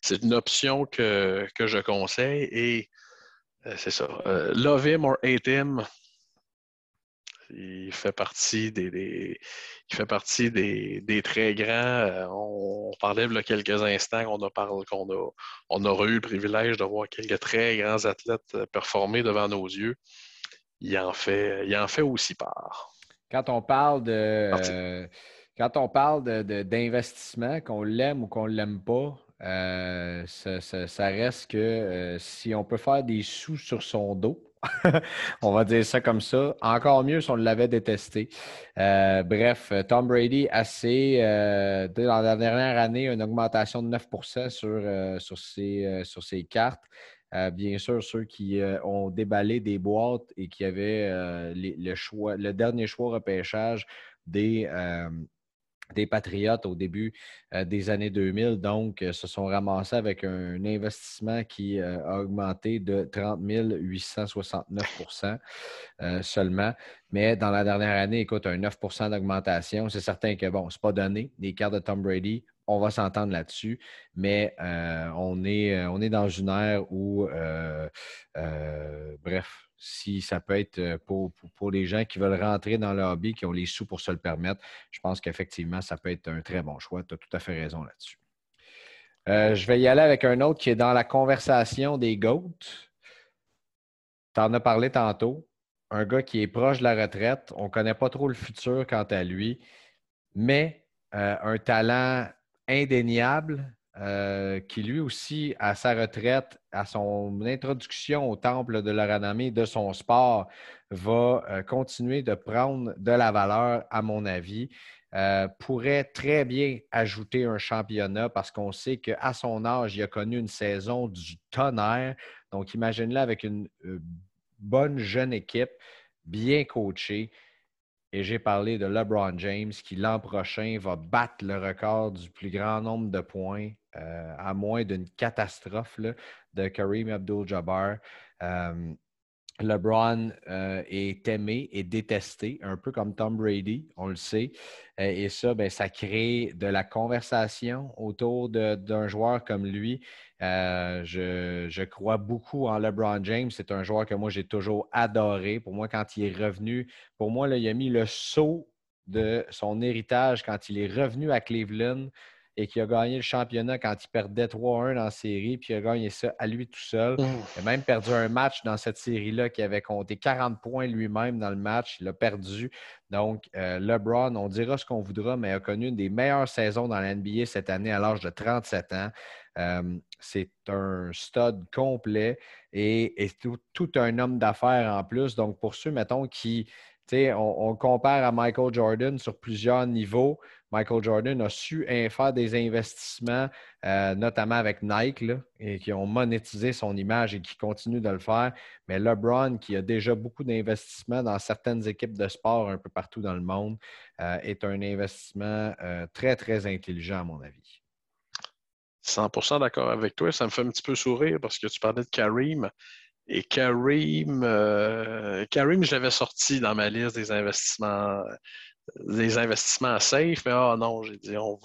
c'est une option que, je conseille et c'est ça. love him or hate him, il fait partie des, il fait partie des, très grands. on, parlait il y a quelques instants qu'on a parlé, qu'on a, on aurait eu le privilège de voir quelques très grands athlètes performer devant nos yeux. Il en fait, il en fait aussi part. Quand on parle de. Euh, quand on parle d'investissement, qu'on l'aime ou qu'on ne l'aime pas, euh, ça, reste que euh, si on peut faire des sous sur son dos, on va dire ça comme ça, encore mieux si on l'avait détesté. bref, Tom Brady, assez, dans la dernière année, une augmentation de 9 sur, sur, ses, sur ses cartes. Euh, bien sûr, ceux qui euh, ont déballé des boîtes et qui avaient euh, le, dernier choix repêchage des, des Patriotes au début des années 2000. Donc, se sont ramassés avec un, investissement qui a augmenté de 30 869% seulement. Mais dans la dernière année, écoute, un 9% d'augmentation. C'est certain que, bon, ce n'est pas donné. Les cartes de Tom Brady on va s'entendre là-dessus, mais euh, on, est, euh, on est dans une ère où, euh, bref, si ça peut être pour, pour, les gens qui veulent rentrer dans le hobby, qui ont les sous pour se le permettre, je pense qu'effectivement, ça peut être un très bon choix. Tu as tout à fait raison là-dessus. je vais y aller avec un autre qui est dans la conversation des GOAT. Tu en as parlé tantôt. Un gars qui est proche de la retraite. On ne connaît pas trop le futur quant à lui, mais un talent indéniable euh, qui lui aussi, à sa retraite, à son introduction au temple de la renommée de son sport, va euh, continuer de prendre de la valeur, à mon avis. Euh, pourrait très bien ajouter un championnat parce qu'on sait qu'à son âge, il a connu une saison du tonnerre. Donc, imagine-le avec une bonne jeune équipe, bien coachée. Et j'ai parlé de LeBron James qui l'an prochain va battre le record du plus grand nombre de points à moins d'une catastrophe de Kareem Abdul-Jabbar. LeBron euh, est aimé et détesté, un peu comme Tom Brady, on le sait. Euh, et ça, ben, ça crée de la conversation autour d'un joueur comme lui. Euh, je, crois beaucoup en LeBron James. C'est un joueur que moi, j'ai toujours adoré. Pour moi, quand il est revenu, pour moi, il a mis le saut de son héritage quand il est revenu à Cleveland et qui a gagné le championnat quand il perdait 3-1 dans la série, puis il a gagné ça à lui tout seul. Il a même perdu un match dans cette série-là qui avait compté 40 points lui-même dans le match. Il a perdu. Donc, euh, LeBron, on dira ce qu'on voudra, mais a connu une des meilleures saisons dans la NBA cette année à l'âge de 37 ans. Euh, c'est un stud complet et, tout, un homme d'affaires en plus. Donc, pour ceux, mettons, qui on, on, compare à Michael Jordan sur plusieurs niveaux. Michael Jordan a su faire des investissements, euh, notamment avec Nike, qui ont monétisé son image et qui continuent de le faire. Mais LeBron, qui a déjà beaucoup d'investissements dans certaines équipes de sport un peu partout dans le monde, euh, est un investissement euh, très, très intelligent, à mon avis. 100% d'accord avec toi. Ça me fait un petit peu sourire parce que tu parlais de Kareem. Et Kareem, euh, Kareem, je l'avais sorti dans ma liste des investissements, des investissements safe, mais ah non, j'ai dit on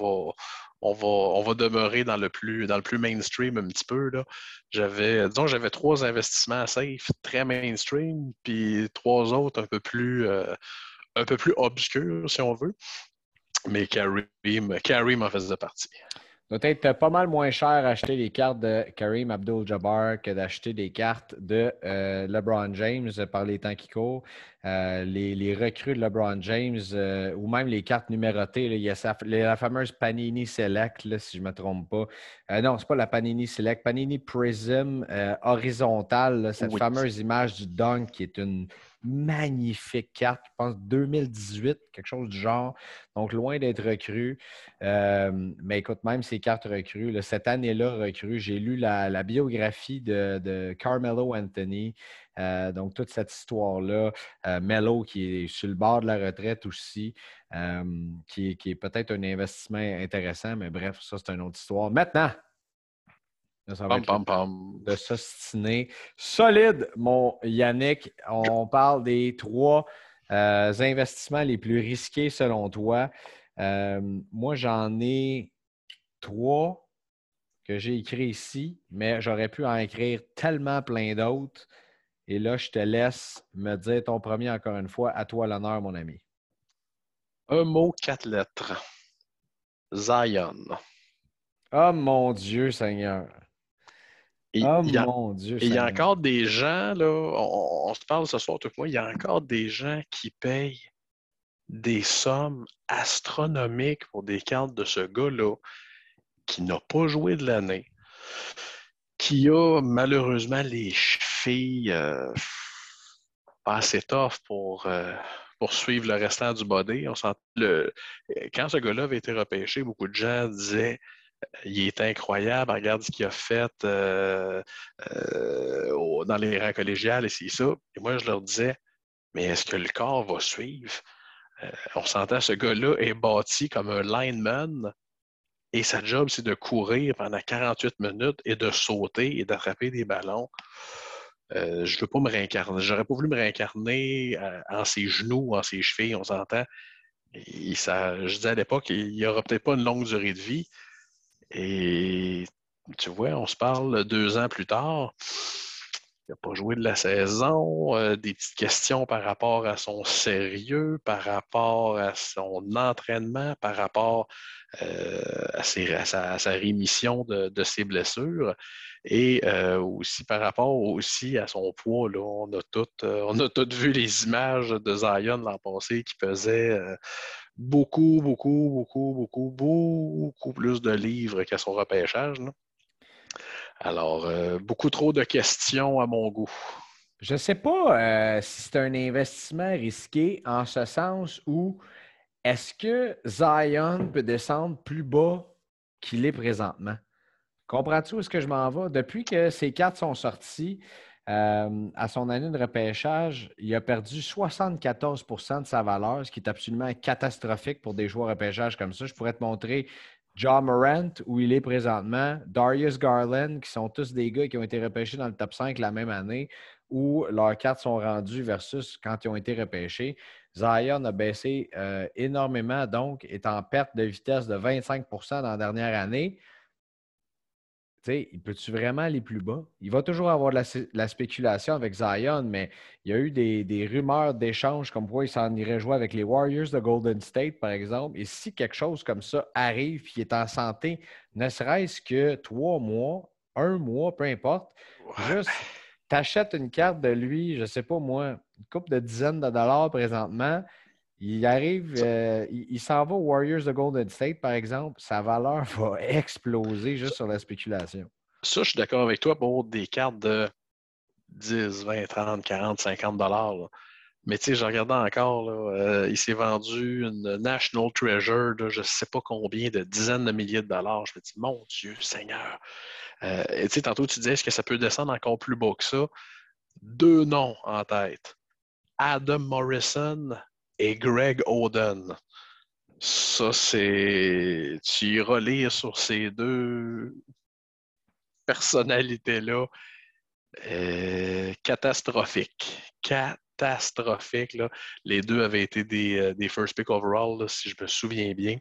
va, demeurer dans le plus, dans le plus mainstream un petit peu. J'avais, disons, j'avais trois investissements safe, très mainstream, puis trois autres un peu plus, euh, obscurs, si on veut. Mais Kareem, Kareem en faisait partie doit être pas mal moins cher acheter les cartes de Kareem Abdul-Jabbar que d'acheter des cartes de euh, LeBron James par les temps qui courent. Euh, les, recrues de LeBron James euh, ou même les cartes numérotées, il y a la fameuse Panini Select, si je ne me trompe pas. non, ce n'est pas la Panini Select. Panini Prism horizontale, cette fameuse image du dunk qui est une magnifique carte, je pense 2018, quelque chose du genre. Donc, loin d'être recru. Euh, mais écoute, même ces cartes recrues, cette année-là recrue, j'ai lu la, biographie de, Carmelo Anthony. Euh, donc, toute cette histoire-là. Euh, Melo, qui est sur le bord de la retraite aussi, qui, qui est peut-être un investissement intéressant, mais bref, ça, c'est une autre histoire. Maintenant, de s'ostiner. Solide, mon Yannick. On parle des trois euh, investissements les plus risqués selon toi. Euh, moi, j'en ai trois que j'ai écrits ici, mais j'aurais pu en écrire tellement plein d'autres. Et là, je te laisse me dire ton premier encore une fois. À toi l'honneur, mon ami. Un mot, quatre lettres. Zion. Oh mon Dieu, Seigneur oh mon Dieu. il y a encore des gens, là, on, se parle ce soir, tout moi, il y a encore des gens qui payent des sommes astronomiques pour des cartes de ce gars-là qui n'a pas joué de l'année, qui a malheureusement les chevilles euh, pas assez tough pour, euh, pour suivre le restant du body. On sent le... Quand ce gars-là avait été repêché, beaucoup de gens disaient il est incroyable, regarde ce qu'il a fait euh, euh, dans les rangs collégiales et c'est ça. Et moi, je leur disais, mais est-ce que le corps va suivre? Euh, on s'entend, ce gars-là est bâti comme un lineman et sa job, c'est de courir pendant 48 minutes et de sauter et d'attraper des ballons. je ne veux pas me réincarner. J'aurais pas voulu me réincarner en ses genoux, en ses chevilles, on s'entend. je disais à l'époque, il n'y aura peut-être pas une longue durée de vie, et tu vois, on se parle deux ans plus tard. Il n'a pas joué de la saison, euh, des petites questions par rapport à son sérieux, par rapport à son entraînement, par rapport euh, à, sa, rémission de, ses blessures et euh, aussi par rapport aussi à son poids. Là. On, a tout, on a toutes vu les images de Zion l'an passé qui pesait beaucoup, beaucoup, beaucoup, beaucoup, beaucoup plus de livres qu'à son repêchage. Alors, euh, beaucoup trop de questions à mon goût. Je ne sais pas euh, si c'est un investissement risqué en ce sens où est-ce que Zion peut descendre plus bas qu'il est présentement? Comprends-tu où est-ce que je m'en vais? Depuis que ces cartes sont sorties, euh, à son année de repêchage, il a perdu 74% de sa valeur, ce qui est absolument catastrophique pour des joueurs repêchage comme ça. Je pourrais te montrer John Morant, où il est présentement, Darius Garland, qui sont tous des gars qui ont été repêchés dans le top 5 la même année, où leurs cartes sont rendues versus quand ils ont été repêchés. Zion a baissé euh, énormément, donc est en perte de vitesse de 25% dans la dernière année. Sais, il peut-tu vraiment aller plus bas? Il va toujours avoir de la, spéculation avec Zion, mais il y a eu des, rumeurs d'échanges comme quoi il s'en irait jouer avec les Warriors de Golden State, par exemple. Et si quelque chose comme ça arrive, il est en santé, ne serait-ce que trois mois, un mois, peu importe, juste tu achètes une carte de lui, je ne sais pas moi, une coupe de dizaines de dollars présentement. Il arrive, euh, il, s'en va aux Warriors de Golden State, par exemple. Sa valeur va exploser juste sur la spéculation. Ça, je suis d'accord avec toi pour des cartes de 10, 20, 30, 40, 50 dollars. Mais tu sais, je regardais encore, euh, il s'est vendu une National Treasure de je ne sais pas combien, de dizaines de milliers de dollars. Je me dis, mon Dieu, Seigneur. Euh, tu sais, tantôt, tu disais, est-ce que ça peut descendre encore plus bas que ça? Deux noms en tête. Adam Morrison et Greg Oden. Ça, c'est. Tu iras lire sur ces deux personnalités-là. Euh, catastrophique. Catastrophique. Les deux avaient été des, euh, first pick overall, si je me souviens bien.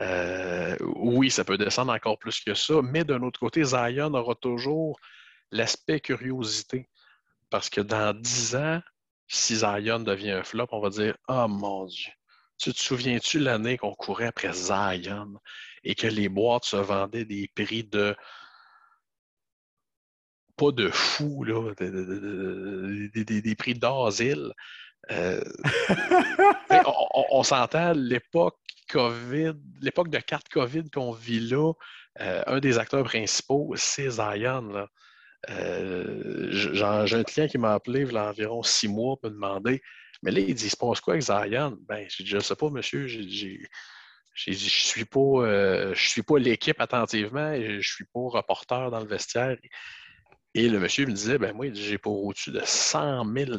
Euh, oui, ça peut descendre encore plus que ça, mais d'un autre côté, Zion aura toujours l'aspect curiosité. Parce que dans 10 ans, si Zion devient un flop, on va dire Oh mon Dieu, tu te souviens-tu l'année qu'on courait après Zion et que les boîtes se vendaient des prix de pas de fou, là, des prix d'asile? Euh, on s'entend, l'époque COVID, l'époque de carte COVID qu'on vit là, euh, un des acteurs principaux, c'est Zion. Euh, j'ai un client qui m'a appelé il y a environ six mois pour me demander Mais là, il dit Il se passe quoi avec Zion? Ben, j'ai dit Je ne sais pas, monsieur. J'ai dit Je ne suis pas, euh, je suis pas l'équipe attentivement et je ne suis pas reporter dans le vestiaire. Et le monsieur me disait Ben, moi, j'ai pas au-dessus de 100 000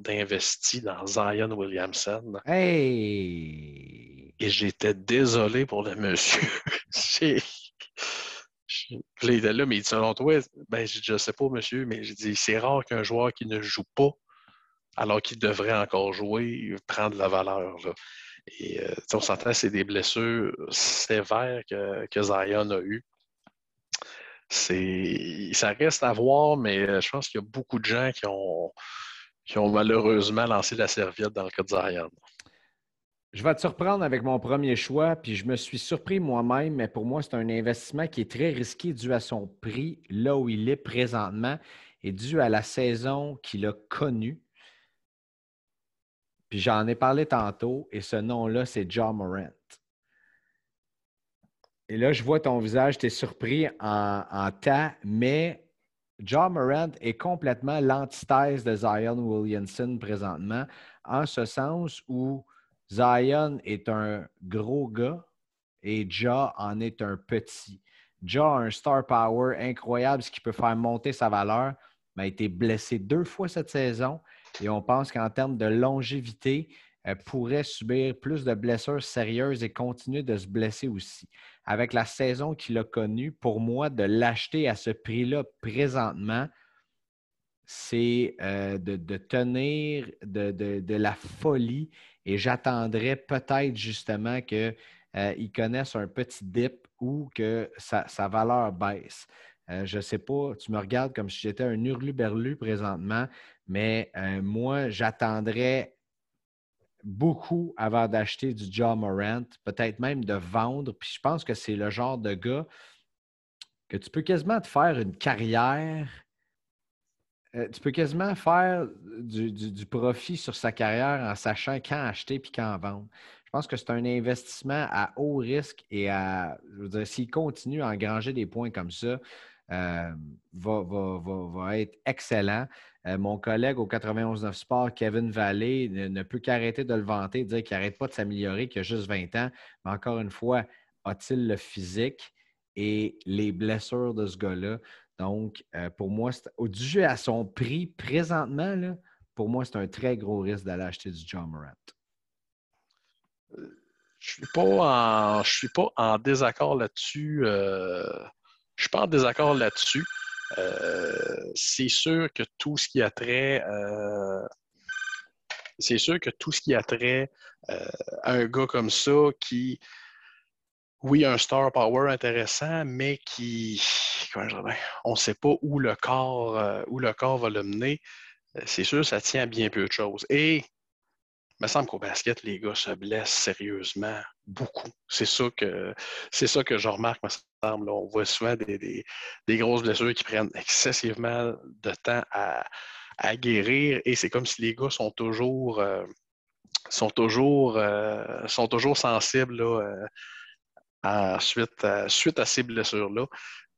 d'investis dans Zion Williamson. Hey et j'étais désolé pour le monsieur. il était là, mais il dit selon toi, ben, je ne sais pas, monsieur, mais je dis c'est rare qu'un joueur qui ne joue pas, alors qu'il devrait encore jouer, prenne de la valeur. Et euh, on s'entend, c'est des blessures sévères que, que Zion a eues. Ça reste à voir, mais euh, je pense qu'il y a beaucoup de gens qui ont, qui ont malheureusement lancé la serviette dans le cas de Zion. Je vais te surprendre avec mon premier choix, puis je me suis surpris moi-même, mais pour moi, c'est un investissement qui est très risqué dû à son prix, là où il est présentement, et dû à la saison qu'il a connue. Puis j'en ai parlé tantôt, et ce nom-là, c'est John Morant. Et là, je vois ton visage, tu es surpris en, tas, mais John Morant est complètement l'antithèse de Zion Williamson présentement, en ce sens où Zion est un gros gars et Ja en est un petit. Ja a un star power incroyable, ce qui peut faire monter sa valeur, mais a été blessé deux fois cette saison et on pense qu'en termes de longévité, elle pourrait subir plus de blessures sérieuses et continuer de se blesser aussi. Avec la saison qu'il a connue, pour moi, de l'acheter à ce prix-là présentement, c'est euh, de, tenir de, la folie et j'attendrais peut-être justement qu'ils euh, connaissent un petit dip ou que sa, valeur baisse. Euh, je ne sais pas, tu me regardes comme si j'étais un hurluberlu présentement, mais moi, j'attendrais beaucoup avant d'acheter du John Morant, peut-être même de vendre. Puis je pense que c'est le genre de gars que tu peux quasiment te faire une carrière euh, tu peux quasiment faire du, profit sur sa carrière en sachant quand acheter et quand vendre. Je pense que c'est un investissement à haut risque et à, je veux dire, s'il continue à engranger des points comme ça, euh, va, être excellent. Euh, mon collègue au 91.9 Sport, Kevin Vallée, ne, peut qu'arrêter de le vanter, de dire qu'il n'arrête pas de s'améliorer, qu'il a juste 20 ans. Mais encore une fois, a-t-il le physique et les blessures de ce gars-là? Donc, euh, pour moi, dû à son prix présentement, pour moi, c'est un très gros risque d'aller acheter du John Morant. Euh, je suis pas en, je suis pas en désaccord là-dessus. Euh, je suis pas en désaccord là-dessus. Euh, c'est sûr que tout ce qui a trait, c'est sûr que tout ce qui a trait à un gars comme ça qui, oui, un star power intéressant, mais qui, on ne sait pas où le corps, où le corps va le mener. C'est sûr, ça tient à bien peu de choses. Et il me semble qu'au basket, les gars se blessent sérieusement beaucoup. C'est ça que c'est ça que je remarque, me semble. On voit souvent des, grosses blessures qui prennent excessivement de temps à, guérir et c'est comme si les gars sont toujours euh, sont toujours euh, sont toujours sensibles euh, suite, à, suite à ces blessures-là.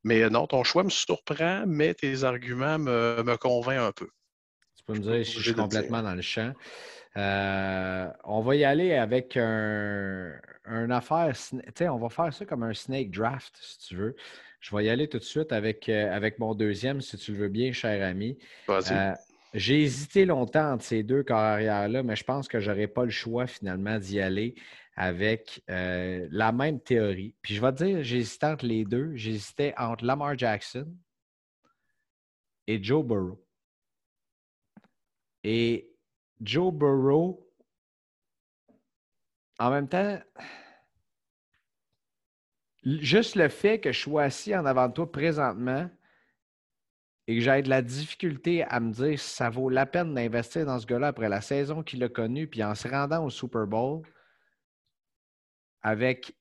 Mais non, ton choix me surprend, mais tes arguments me, me convainquent un peu. Tu peux me dire si je suis complètement dans le champ. Euh, on va y aller avec un, affaire. On va faire ça comme un snake draft, si tu veux. Je vais y aller tout de suite avec, euh, avec mon deuxième, si tu le veux bien, cher ami. Euh, j'ai hésité longtemps entre ces deux carrières-là, mais je pense que je n'aurai pas le choix finalement d'y aller avec la même théorie. Puis je vais te dire, j'hésitais entre les deux. J'hésitais entre Lamar Jackson et Joe Burrow. Et Joe Burrow, en même temps, juste le fait que je sois assis en avant de toi présentement et que j'aie de la difficulté à me dire si ça vaut la peine d'investir dans ce gars-là après la saison qu'il a connue, puis en se rendant au Super Bowl, avec.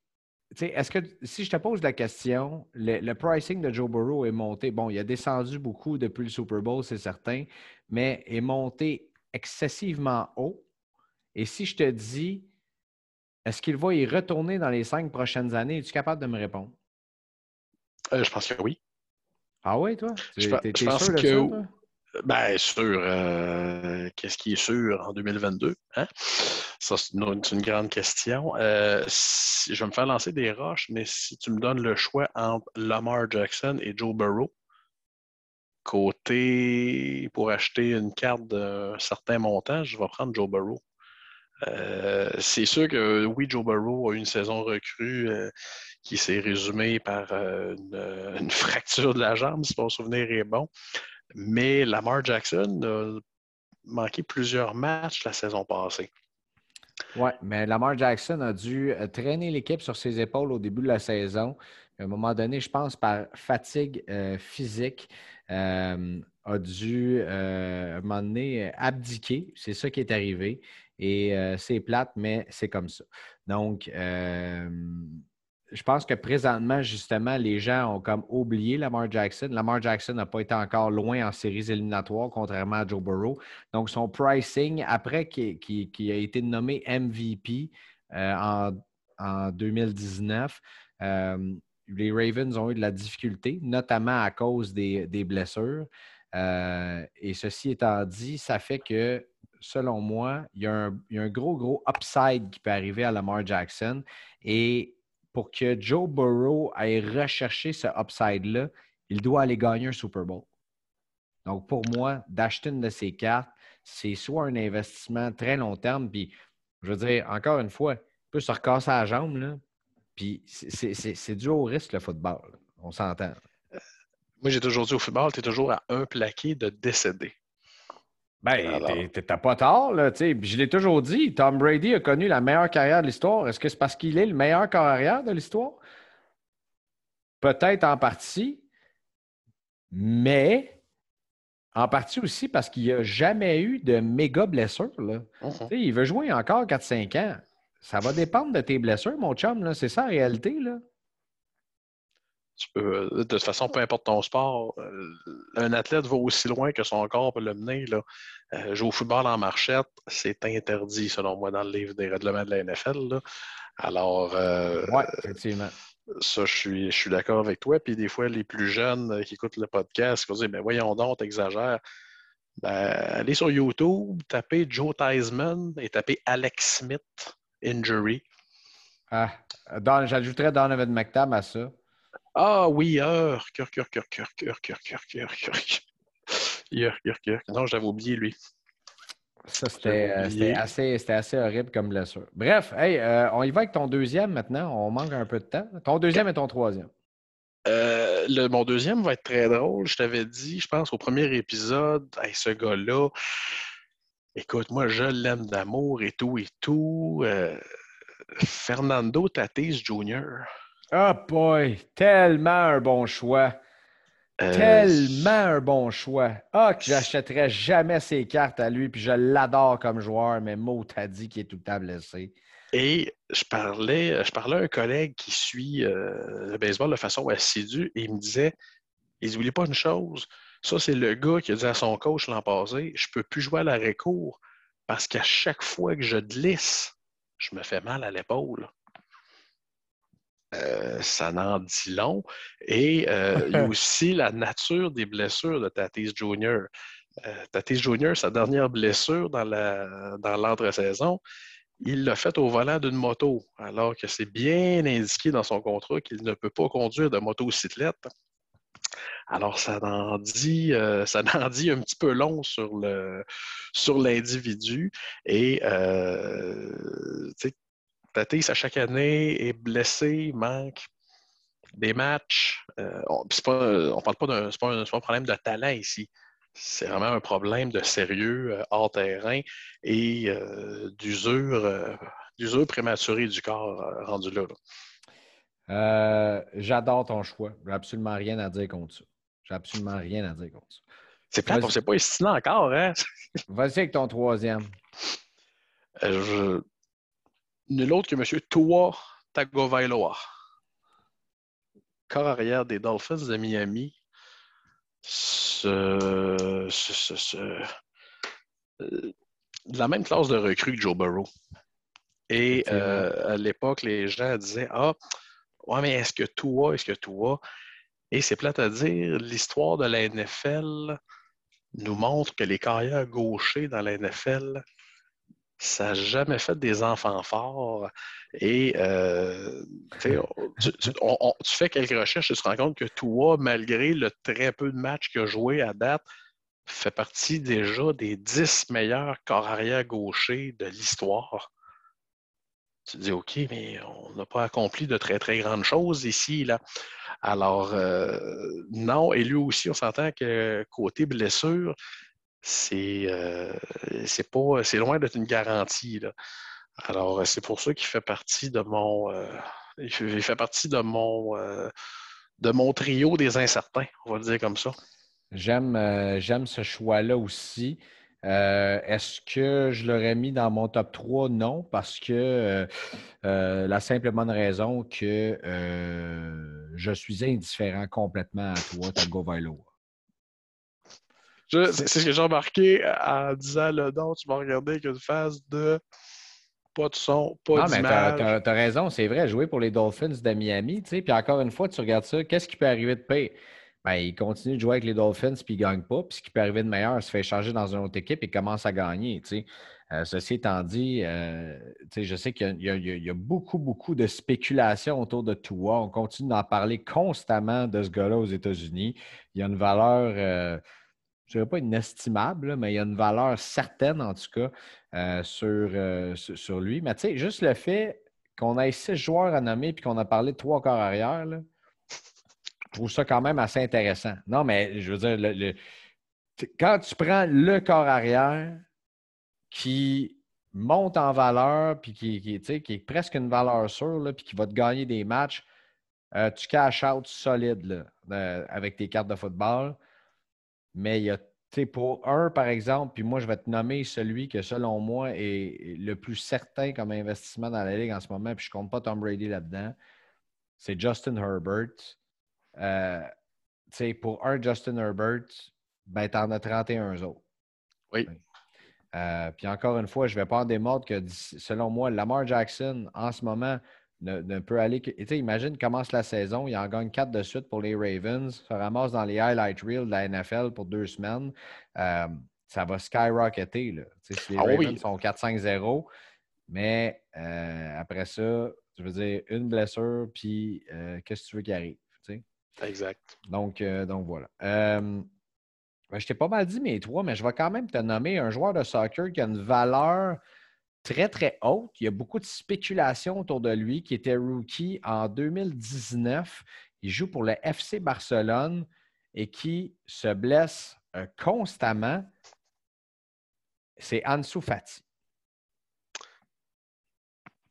Est-ce que si je te pose la question, le, le, pricing de Joe Burrow est monté, bon, il a descendu beaucoup depuis le Super Bowl, c'est certain, mais est monté excessivement haut. Et si je te dis, est-ce qu'il va y retourner dans les cinq prochaines années, es-tu capable de me répondre? Euh, je pense que oui. Ah oui, toi? Je, pense sûr que. Bien sûr. Euh, qu'est-ce qui est sûr en 2022? Hein? Ça, c'est une, grande question. Euh, je vais me faire lancer des roches, mais si tu me donnes le choix entre Lamar Jackson et Joe Burrow, Côté, pour acheter une carte d'un certain montant, je vais prendre Joe Burrow. Euh, c'est sûr que oui, Joe Burrow a eu une saison recrue qui s'est résumée par euh, une, fracture de la jambe, si mon souvenir est bon. Mais Lamar Jackson a manqué plusieurs matchs la saison passée. Oui, mais Lamar Jackson a dû traîner l'équipe sur ses épaules au début de la saison. À un moment donné, je pense par fatigue physique. Euh, a dû, euh, à un moment donné, abdiquer. C'est ça qui est arrivé. Et euh, c'est plate, mais c'est comme ça. Donc, je pense que présentement, justement, les gens ont comme oublié Lamar Jackson. Lamar Jackson n'a pas été encore loin en séries éliminatoires, contrairement à Joe Burrow. Donc, son pricing, après qui, a été nommé MVP en, en, 2019, les Ravens ont eu de la difficulté, notamment à cause des, blessures. Euh, et ceci étant dit, ça fait que, selon moi, il y, a un, gros, gros upside qui peut arriver à Lamar Jackson. Et pour que Joe Burrow aille rechercher ce upside-là, il doit aller gagner un Super Bowl. Donc, pour moi, d'acheter une de ces cartes, c'est soit un investissement très long terme, puis je veux dire, encore une fois, il peut se recasser la jambe, là, puis c'est dû au risque, le football. On s'entend. Moi, j'ai toujours dit au football, tu es toujours à un plaqué de décéder. Ben, t'as pas tort, là, tu sais. Je l'ai toujours dit, Tom Brady a connu la meilleure carrière de l'histoire. Est-ce que c'est parce qu'il est le meilleur carrière de l'histoire? Peut-être en partie, mais en partie aussi parce qu'il n'a jamais eu de méga blessure. Là. Uh-huh. Il veut jouer encore 4-5 ans. Ça va dépendre de tes blessures, mon chum. C'est ça la réalité. Là. Euh, de toute façon, peu importe ton sport, euh, un athlète va aussi loin que son corps peut le mener. Là. Euh, jouer au football en marchette, c'est interdit, selon moi, dans le livre des règlements de la NFL. Alors, oui, effectivement. Ça, je suis, je suis d'accord avec toi. Puis des fois, les plus jeunes qui écoutent le podcast, ils vont dire, ben voyons donc, t'exagères. Ben, allez sur YouTube, tapez Joe Theismann et tapez Alex Smith injury. Ah, j'ajouterais Donovan McTab à ça. Ah oui, heure, cœur, cœur, cœur, cœur, cœur, cœur, cœur, cœur, cœur. Non, j'avais oublié lui. ça, c'était assez, assez, horrible comme blessure. Bref, hey, on y va avec ton deuxième maintenant. On manque un peu de temps. Ton deuxième et ton troisième. le, mon deuxième va être très drôle. Je t'avais dit, je pense, au premier épisode, ce gars-là, écoute, moi, je l'aime d'amour et tout et tout. Fernando Tatis Jr. Oh boy, tellement un bon choix. Euh, tellement un bon choix. Ah, que j'achèterais jamais ses cartes à lui, puis je l'adore comme joueur, mais Mo t'a dit qu'il est tout le temps blessé. Et je parlais, je parlais à un collègue qui suit euh, le baseball de façon assidue et il me disait il dit, pas une chose, ça c'est le gars qui a dit à son coach l'an passé je peux plus jouer à l'arrêt court parce qu'à chaque fois que je glisse, je me fais mal à l'épaule. Euh, ça n'en dit long. Et euh, il y a aussi la nature des blessures de Tatis Jr. Euh, Tatis Jr., sa dernière blessure dans l'entre-saison, il l'a faite au volant d'une moto, alors que c'est bien indiqué dans son contrat qu'il ne peut pas conduire de motocyclette. Alors, ça en dit, ça en dit un petit peu long sur le sur l'individu. Et Tatis, à chaque année, est blessé, manque des matchs. Euh, on ne parle pas d'un pas un, problème de talent ici. C'est vraiment un problème de sérieux euh, hors terrain et euh, d'usure, d'usure prématurée du corps rendu là. J'adore ton choix. J'ai absolument rien à dire contre ça. J'ai absolument rien à dire contre ça. C'est plate, on ne sait pas estimer encore, hein? Vas-y avec ton troisième. je nul autre que M. Tua Tagovailoa. Corps arrière des Dolphins de Miami. Ce, ce, euh, la même classe de recrues que Joe Burrow. Et euh, à l'époque, les gens disaient Ah, ouais, mais est-ce que Tua, est-ce que Tua? Et c'est plate à dire, l'histoire de la NFL nous montre que les carrières gauchers dans la NFL ça n'a jamais fait des enfants forts. Et euh, tu, fais quelques recherches, tu te rends compte que toi, malgré le très peu de matchs qu'il a joué à date, fait partie déjà des dix meilleurs corps arrière gauchers de l'histoire. Tu te dis, OK, mais on n'a pas accompli de très, très grandes choses ici. Là. Alors, euh, non, et lui aussi, on s'entend que côté blessure, c'est euh, c'est pas c'est loin d'être une garantie. Alors, c'est pour ça qu'il fait partie de mon euh, partie de mon euh, de mon trio des incertains, on va le dire comme ça. J'aime j'aime ce choix-là aussi. Est-ce que je l'aurais mis dans mon top 3? Non, parce que la simple bonne raison que je suis indifférent complètement à toi, Tago Vailoa. C'est ce que j'ai remarqué en disant le nom, tu m'as regardé avec une phase de pas de son, pas d'image. mais t'as as, raison, c'est vrai, jouer pour les Dolphins de Miami, tu sais, puis encore une fois, tu regardes ça, qu'est-ce qui peut arriver de pire? Ben, il continue de jouer avec les Dolphins puis il ne gagne pas. Puis ce qui peut arriver de meilleur, il se fait changer dans une autre équipe et commence à gagner. Tu sais. Euh, ceci étant dit, euh, je sais qu'il y, y, a beaucoup, beaucoup de spéculation autour de Tua. On continue d'en parler constamment de ce gars-là aux États-Unis. Il y a une valeur. Euh, je ne dirais pas inestimable, mais il y a une valeur certaine, en tout cas, euh, euh, sur, sur, lui. Mais tu sais, juste le fait qu'on ait six joueurs à nommer et qu'on a parlé de trois corps arrière, là, je trouve ça quand même assez intéressant. Non, mais je veux dire, le, quand tu prends le corps arrière qui monte en valeur, puis qui, qui, qui est presque une valeur sûre, puis qui va te gagner des matchs, euh, tu cash out solide là, avec tes cartes de football. Mais il y a, tu sais, pour un, par exemple, puis moi, je vais te nommer celui que, selon moi, est le plus certain comme investissement dans la Ligue en ce moment, puis je ne compte pas Tom Brady là-dedans. C'est Justin Herbert. Euh, tu sais, pour un Justin Herbert, ben, tu en as 31 autres. Oui. Euh, puis encore une fois, je ne vais pas en démordre que, selon moi, Lamar Jackson, en ce moment, ne, peut aller que. Imagine, commence la saison, il en gagne quatre de suite pour les Ravens, se ramasse dans les highlight reels de la NFL pour deux semaines. Euh, ça va skyrocketer. Là. Si les ah Ravens sont 4-5-0, mais euh, après ça, je veux dire, une blessure, puis euh, qu'est-ce que tu veux qu'il arrive? Exact. Donc, donc voilà. Ben, je t'ai pas mal dit mes trois, mais je vais quand même te nommer un joueur de soccer qui a une valeur très, très haute. Il y a beaucoup de spéculation autour de lui, qui était rookie en 2019. Il joue pour le FC Barcelone et qui se blesse euh, constamment. C'est Ansu Fati.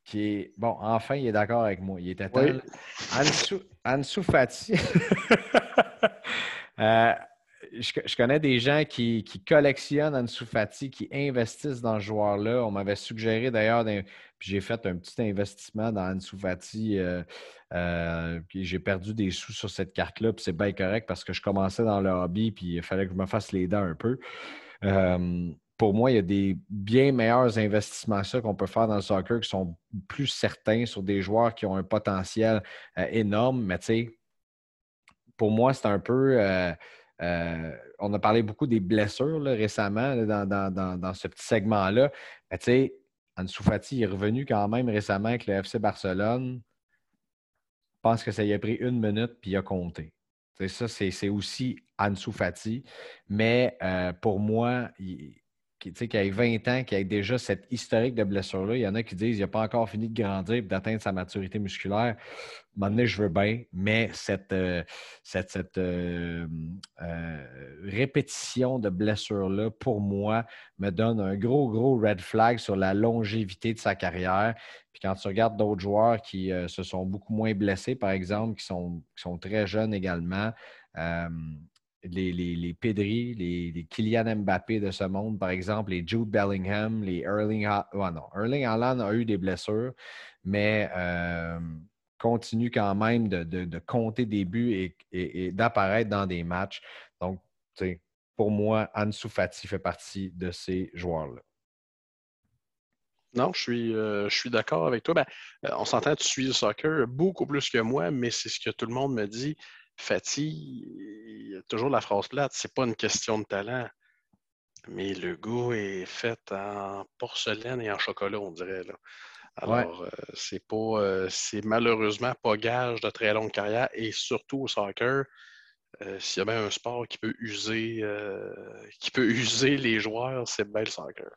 Qui est, bon, enfin, il est d'accord avec moi. Il était temps. Ansu, Fati. Euh, je, connais des gens qui, collectionnent Ansu Fati, qui investissent dans ce joueur-là. On m'avait suggéré d'ailleurs, puis j'ai fait un petit investissement dans Ansu Fati. Euh, euh, j'ai perdu des sous sur cette carte-là, puis c'est bien correct parce que je commençais dans le hobby, puis il fallait que je me fasse les dents un peu. Euh, pour moi, il y a des bien meilleurs investissements ça qu'on peut faire dans le soccer qui sont plus certains sur des joueurs qui ont un potentiel énorme. Mais tu sais, pour moi, c'est un peu euh, on a parlé beaucoup des blessures récemment dans, ce petit segment-là. tu sais, Ansu Fati est revenu quand même récemment avec le FC Barcelone. Je pense que ça y a pris une minute puis il a compté. ça, c'est aussi Ansu Fati. Mais euh, pour moi, il, qui, qui a 20 ans, qui a déjà cette historique de blessure-là, il y en a qui disent qu'il n'a pas encore fini de grandir et d'atteindre sa maturité musculaire. Maintenant, je veux bien, mais cette, euh, cette, euh, euh, répétition de blessure-là, pour moi, me donne un gros, gros red flag sur la longévité de sa carrière. Puis quand tu regardes d'autres joueurs qui se sont beaucoup moins blessés, par exemple, qui sont, qui sont très jeunes également, les, les, les Pedri, les, Kylian Mbappé de ce monde, par exemple, les Jude Bellingham, les Erling Haaland. non, Erling Haaland a eu des blessures, mais euh, continue quand même de, compter des buts et, d'apparaître dans des matchs. Donc, pour moi, Ansu Fati fait partie de ces joueurs-là. Non, je suis, euh, d'accord avec toi. Ben, euh, on s'entend, tu suis le soccer beaucoup plus que moi, mais c'est ce que tout le monde me dit. Fatih, il y a toujours la phrase plate, c'est pas une question de talent. Mais le goût est fait en porcelaine et en chocolat, on dirait. Là. Alors, euh, c'est pas euh, c'est malheureusement pas gage de très longue carrière et surtout au soccer, euh, s'il y a bien un sport qui peut user qui peut user les joueurs, c'est bien le soccer.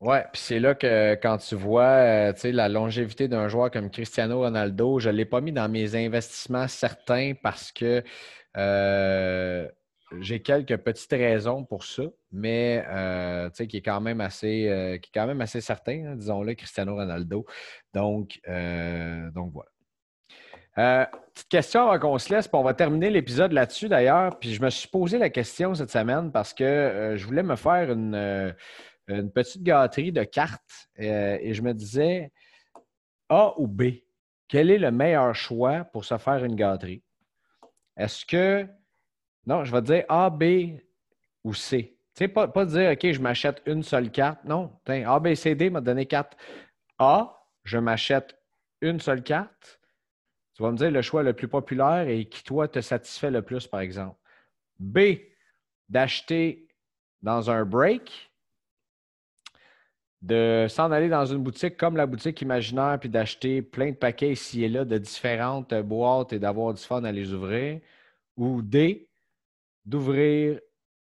Oui, puis c'est là que quand tu vois euh, la longévité d'un joueur comme Cristiano Ronaldo, je ne l'ai pas mis dans mes investissements certains parce que euh, j'ai quelques petites raisons pour ça, mais euh, qui est quand même assez, qui est quand même assez certain, hein, disons-le, Cristiano Ronaldo. Donc, donc voilà. petite question avant qu'on se laisse, puis on va terminer l'épisode là-dessus d'ailleurs. Puis je me suis posé la question cette semaine parce que je voulais me faire une une petite gâterie de cartes euh, et je me disais A ou B, quel est le meilleur choix pour se faire une gâterie? Est-ce que. Non, je vais dire A, B ou C. Tu sais, pas, pas dire OK, je m'achète une seule carte. Non, A, B, C, D m'a donné quatre. A, je m'achète une seule carte. Tu vas me dire le choix le plus populaire et qui, toi, te satisfait le plus, par exemple. B, d'acheter dans un break de s'en aller dans une boutique comme la boutique imaginaire puis d'acheter plein de paquets ici et là de différentes boîtes et d'avoir du fun à les ouvrir, ou D, d'ouvrir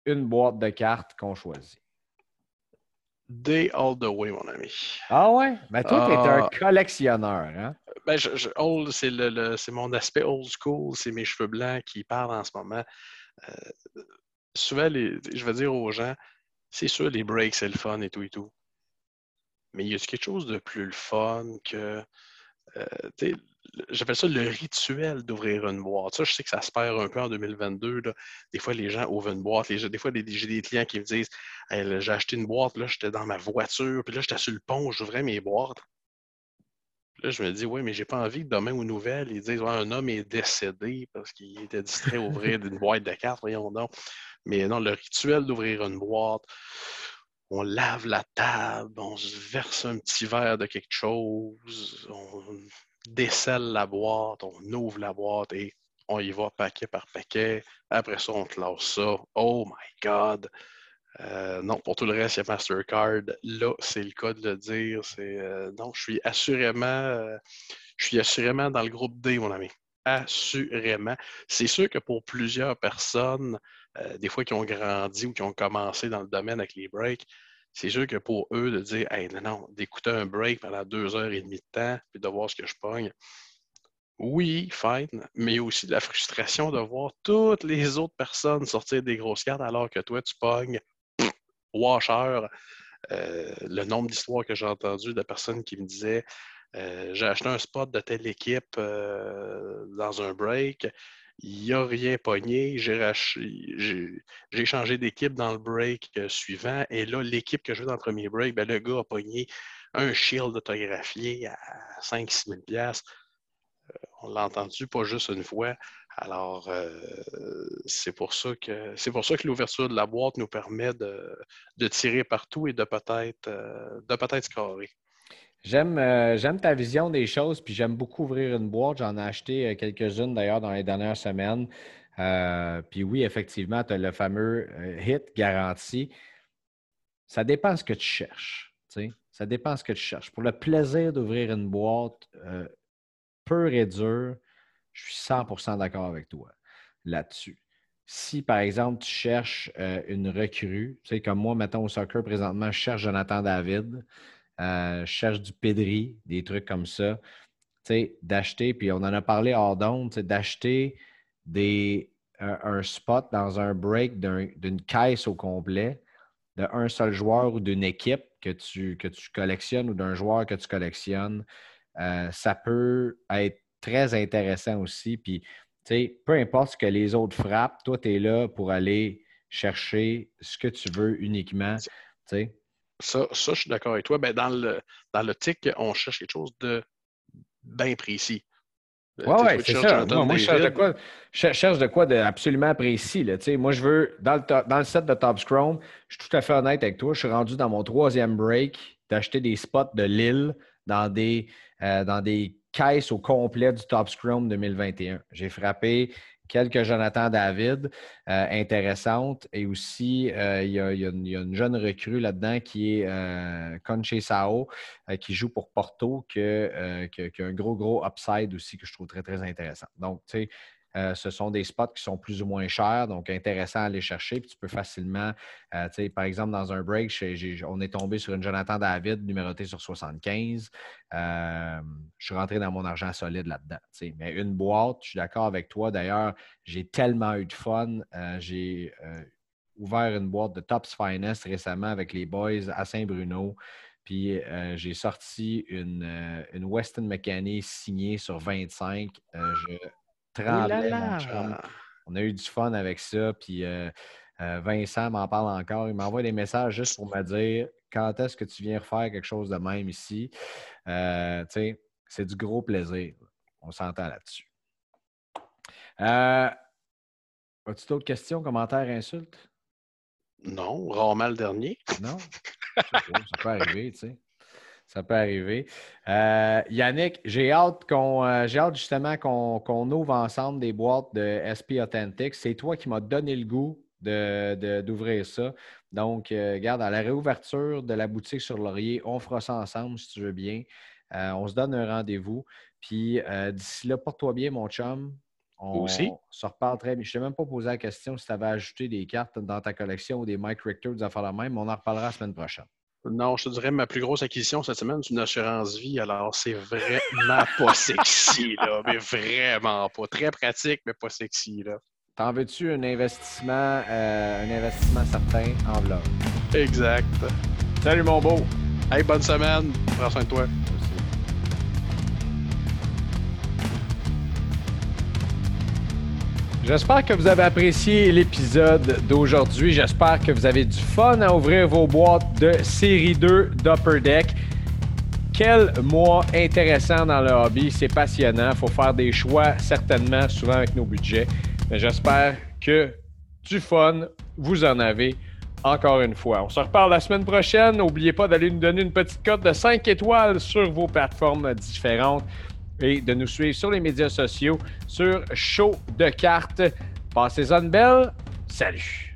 une boîte de cartes qu'on choisit. D all the way, mon ami. Ah ouais? Ben toi, tu es un ah. collectionneur, hein? Ben, je, old, c'est, le, c'est mon aspect old school, c'est mes cheveux blancs qui parlent en ce moment. Euh, souvent, les, je vais dire aux gens, c'est sûr, les breaks, c'est le fun et tout et tout. Mais il y a quelque chose de plus le fun que. Euh, j'appelle ça le rituel d'ouvrir une boîte? Ça, je sais que ça se perd un peu en 2022. Des fois, les gens ouvrent une boîte. des fois, j'ai des clients qui me disent J'ai acheté une boîte, là, j'étais dans ma voiture, puis là, j'étais sur le pont, j'ouvrais mes boîtes. Là, je me dis, oui, mais j'ai pas envie que demain aux nouvelles, ils disent un homme est décédé parce qu'il était distrait à ouvrir une boîte de cartes, voyons donc. Mais non, le rituel d'ouvrir une boîte, on lave la table, on se verse un petit verre de quelque chose, on décèle la boîte, on ouvre la boîte et on y va paquet par paquet. Après ça, on classe ça. Oh my God! Euh, non, pour tout le reste, il y a Mastercard. Là, c'est le cas de le dire. C'est, euh, non, je suis assurément, euh, je suis assurément dans le groupe D, mon ami. assurément. C'est sûr que pour plusieurs personnes, euh, des fois qui ont grandi ou qui ont commencé dans le domaine avec les breaks, c'est sûr que pour eux, de dire, hey, non, non, d'écouter un break pendant deux heures et demie de temps, puis de voir ce que je pogne, oui, fine, mais aussi de la frustration de voir toutes les autres personnes sortir des grosses cartes alors que toi, tu pognes washer. Euh, le nombre d'histoires que j'ai entendues de personnes qui me disaient euh, j'ai acheté un spot de telle équipe dans un break, il n'y a rien pogné, j'ai changé d'équipe dans le break suivant, et là, l'équipe que je veux dans le premier break, ben, le gars a pogné un shield autographié à 5-6 000 on l'a entendu pas juste une fois. Alors, euh, c'est pour ça que c'est pour ça que l'ouverture de la boîte nous permet de, tirer partout et de peut-être euh, de peut-être scorer. J'aime, euh, j'aime ta vision des choses, puis j'aime beaucoup ouvrir une boîte. J'en ai acheté quelques-unes d'ailleurs dans les dernières semaines. puis oui, effectivement, tu as le fameux hit garanti. Ça dépend ce que tu cherches. Ça dépend ce que tu cherches. Pour le plaisir d'ouvrir une boîte, pur et dur, je suis 100% d'accord avec toi là-dessus. Si, par exemple, tu cherches euh, une recrue, tu sais, comme moi, mettons au soccer présentement, je cherche Jonathan David, euh, je cherche du Pedri, des trucs comme ça, d'acheter, puis on en a parlé hors d'onde, d'acheter des, un spot dans un break d'une caisse au complet, d'un seul joueur ou d'une équipe que tu, collectionnes ou d'un joueur que tu collectionnes, euh, ça peut être très intéressant aussi. Puis, peu importe ce que les autres frappent, toi, tu es là pour aller chercher ce que tu veux uniquement. Tu sais. Ça, ça, je suis d'accord avec toi. Ben, dans, le, dans l'optique, on cherche quelque chose de bien précis. Oui, euh, ouais, c'est ça. Moi, je cherche de quoi, je cherche de quoi absolument précis. Là. Moi, je veux, dans le, dans le set de Top Scrum, je suis tout à fait honnête avec toi, je suis rendu dans mon troisième break d'acheter des spots de Lille dans des, euh, dans des caisses au complet du Top Scrum 2021. J'ai frappé quelques Jonathan David euh, intéressantes et aussi euh, il, y a, une jeune recrue là-dedans qui est euh, Conche Sao qui joue pour Porto qui, a un gros gros upside aussi que je trouve très très intéressant. Donc tu sais euh, ce sont des spots qui sont plus ou moins chers, donc intéressants à aller chercher. Puis tu peux facilement, euh, par exemple, dans un break, on est tombé sur une Jonathan David numérotée sur 75. Euh, je suis rentré dans mon argent solide là-dedans. Mais une boîte, je suis d'accord avec toi. D'ailleurs, j'ai tellement eu de fun. j'ai ouvert une boîte de Tops Finest récemment avec les boys à Saint-Bruno. Puis j'ai sorti une, une Weston McKinney signée sur 25. je on a eu du fun avec ça. Puis euh, euh, Vincent m'en parle encore. Il m'envoie des messages juste pour me dire quand est-ce que tu viens refaire quelque chose de même ici? Euh, c'est du gros plaisir. On s'entend là-dessus. As-tu d'autres questions, commentaires, insultes? Non, rarement le dernier. Non? ça peut arriver, tu sais. Ça peut arriver. Euh, Yannick, j'ai hâte qu'on euh, j'ai hâte justement qu'on ouvre ensemble des boîtes de SP Authentic. C'est toi qui m'as donné le goût d'ouvrir ça. Donc, euh, regarde, à la réouverture de la boutique sur Laurier, on fera ça ensemble si tu veux bien. on se donne un rendez-vous. Puis d'ici là, porte-toi bien, mon chum. On, Aussi. se reparle très bien. Je ne t'ai même pas posé la question si tu avais ajouté des cartes dans ta collection ou des Mike Richter, des affaires la même. On en reparlera la semaine prochaine. Non, je te dirais ma plus grosse acquisition cette semaine, c'est une assurance vie. Alors, c'est vraiment pas sexy, là. Mais vraiment pas. Très pratique, mais pas sexy, là. T'en veux-tu un investissement, euh, un investissement certain en vlog? Exact. Salut, mon beau. Hey, bonne semaine. Prends soin de toi. J'espère que vous avez apprécié l'épisode d'aujourd'hui. J'espère que vous avez du fun à ouvrir vos boîtes de série 2 d'Upper Deck. Quel mois intéressant dans le hobby. C'est passionnant. Il faut faire des choix, certainement, souvent avec nos budgets. Mais j'espère que du fun, vous en avez encore une fois. On se reparle la semaine prochaine. N'oubliez pas d'aller nous donner une petite cote de 5 étoiles sur vos plateformes différentes et de nous suivre sur les médias sociaux sur Show de cartes. Passez-en belle. Salut!